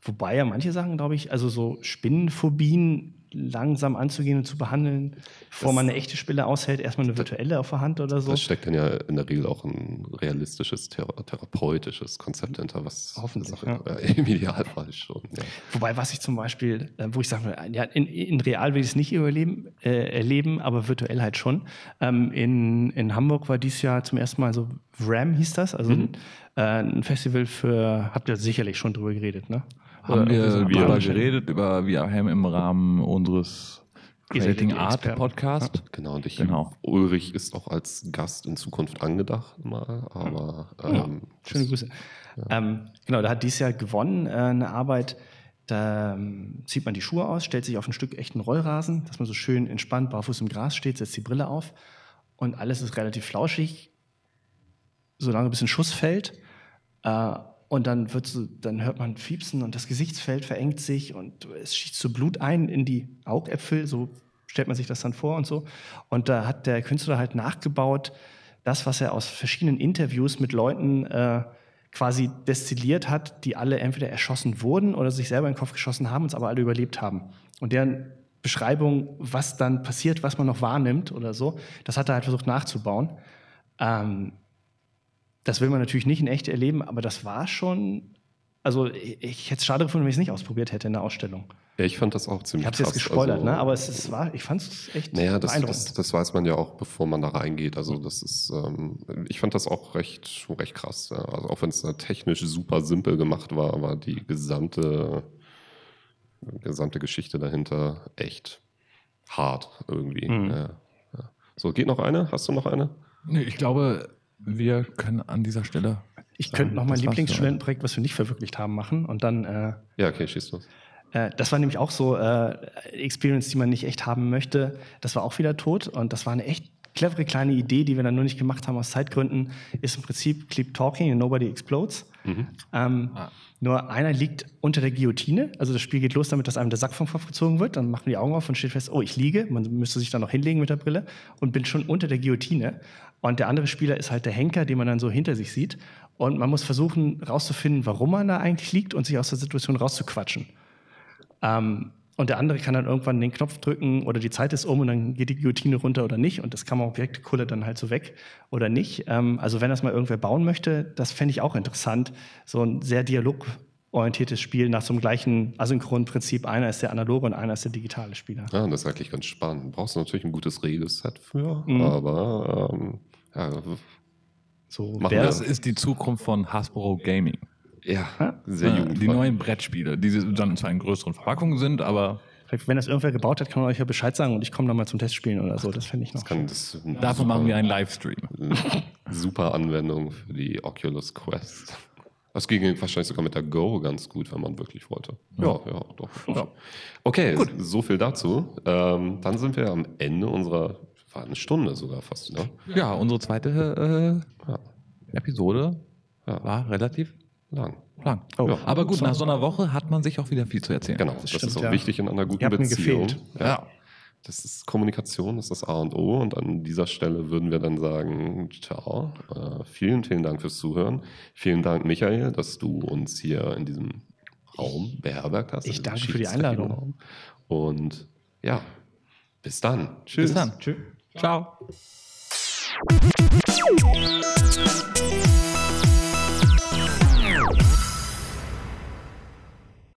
Wobei ja manche Sachen, glaube ich, also so Spinnenphobien langsam anzugehen und zu behandeln, bevor Das- man eine echte Spille aushält, erstmal eine virtuelle auf der Hand oder so. Das steckt dann ja in der Regel auch ein realistisches, thera therapeutisches Konzept hinter, was Hoffentlich, Sache, ja. [laughs] im Idealfall schon. Ja. Wobei, was ich zum Beispiel, äh, wo ich sage, ja, in, in real will ich es nicht überleben, äh, erleben, aber virtuell halt schon. Ähm, in, in Hamburg war dieses Jahr zum ersten Mal so RAM hieß das, also ein, äh, ein Festival für, habt ihr sicherlich schon drüber geredet, ne? Haben wir darüber geredet, über VR im Rahmen unseres ja Creating Art. Podcast. Genau, und ich, Genau. Ulrich ist auch als Gast in Zukunft angedacht mal, aber ähm, Schöne Grüße. Ähm, genau, da hat dieses Jahr gewonnen äh, eine Arbeit. Da ähm, zieht man die Schuhe aus, stellt sich auf ein Stück echten Rollrasen, dass man so schön entspannt barfuß im Gras steht, setzt die Brille auf und alles ist relativ flauschig, solange ein bisschen Schuss fällt. Äh, und dann, wird dann hört man Fiepsen und das Gesichtsfeld verengt sich und es schießt so Blut ein in die Augäpfel, so stellt man sich das dann vor und so. Und da hat der Künstler halt nachgebaut, das, was er aus verschiedenen Interviews mit Leuten äh, quasi destilliert hat, die alle entweder erschossen wurden oder sich selber in den Kopf geschossen haben, uns aber alle überlebt haben. Und deren Beschreibung, was dann passiert, was man noch wahrnimmt oder so, das hat er halt versucht nachzubauen. Ähm, das will man natürlich nicht in echt erleben, aber das war schon. Also, ich, ich hätte es schade gefunden, wenn ich es nicht ausprobiert hätte in der Ausstellung. ja, ich fand das auch ziemlich Ich habe es jetzt gespoilert, Also, ne? aber es, es war, ich fand es echt Naja, das, beeindruckend. das, das weiß man ja auch, bevor man da reingeht. Also das ist, ähm, ich fand das auch recht, recht krass. Ja. Also auch wenn es da technisch super simpel gemacht war, war die gesamte, gesamte Geschichte dahinter echt hart irgendwie. Mhm. Ja, ja. So, geht noch eine? Hast du noch eine? Nee, ich glaube, wir können an dieser Stelle. ich sagen, könnte noch mein Lieblingsstudentenprojekt, was wir nicht verwirklicht haben, machen und dann. Äh, Ja, okay, schieß los. Äh, Das war nämlich auch so äh, Experience, die man nicht echt haben möchte. Das war auch wieder tot und das war eine echt clevere kleine Idee, die wir dann nur nicht gemacht haben aus Zeitgründen. Ist im Prinzip Keep Talking and Nobody Explodes. Ähm, Ah. Nur einer liegt unter der Guillotine. Also das Spiel geht los damit, dass einem der Sack vom Kopf gezogen wird. Dann macht man die Augen auf und steht fest, oh, ich liege. Man müsste sich dann noch hinlegen mit der Brille und bin schon unter der Guillotine. Und der andere Spieler ist halt der Henker, den man dann so hinter sich sieht. Und man muss versuchen, rauszufinden, warum man da eigentlich liegt und sich aus der Situation rauszuquatschen. Ähm, und der andere kann dann irgendwann den Knopf drücken oder die Zeit ist um und dann geht die Guillotine runter oder nicht. Und das Kameraobjekt kullert dann halt so weg oder nicht. Ähm, also wenn das mal irgendwer bauen möchte, das fände ich auch interessant. So ein sehr dialogorientiertes Spiel nach so einem gleichen asynchronen Prinzip. Einer ist der analoge und einer ist der digitale Spieler. Ja, das ist eigentlich ganz spannend. Brauchst du natürlich ein gutes Regelset für, Mhm. aber ähm, ja, So Das ist die Zukunft von Hasbro Gaming. ja, sehr jugendfrei. die neuen Brettspiele, die dann zwar in größeren Verpackungen sind, aber wenn das irgendwer gebaut hat, kann man euch ja Bescheid sagen und ich komme dann mal zum Testspielen oder so. Das fände ich noch. Das kann das [laughs] davon machen wir einen Livestream. Super Anwendung für die Oculus Quest. Das ging wahrscheinlich sogar mit der Go ganz gut, wenn man wirklich wollte. Ja, ja, doch. Ja. Okay, so viel dazu. Ähm, dann sind wir am Ende unserer, war eine Stunde sogar fast, ne? Ja, unsere zweite Ja, äh, Episode Ja. war relativ lang. lang. Oh. Ja. Aber gut, nach so einer Woche hat man sich auch wieder viel zu erzählen. Genau, das, stimmt, ist auch ja. wichtig in einer guten Beziehung. gefehlt. Ja. Das ist Kommunikation, das ist das A und O. Und an dieser Stelle würden wir dann sagen, ciao. Äh, vielen, vielen Dank fürs Zuhören. Vielen Dank, Michael, dass du uns hier in diesem Raum beherbergt hast. Ich danke für die Einladung. Und ja, bis dann. Tschüss. Bis dann. Tschüss. Ciao.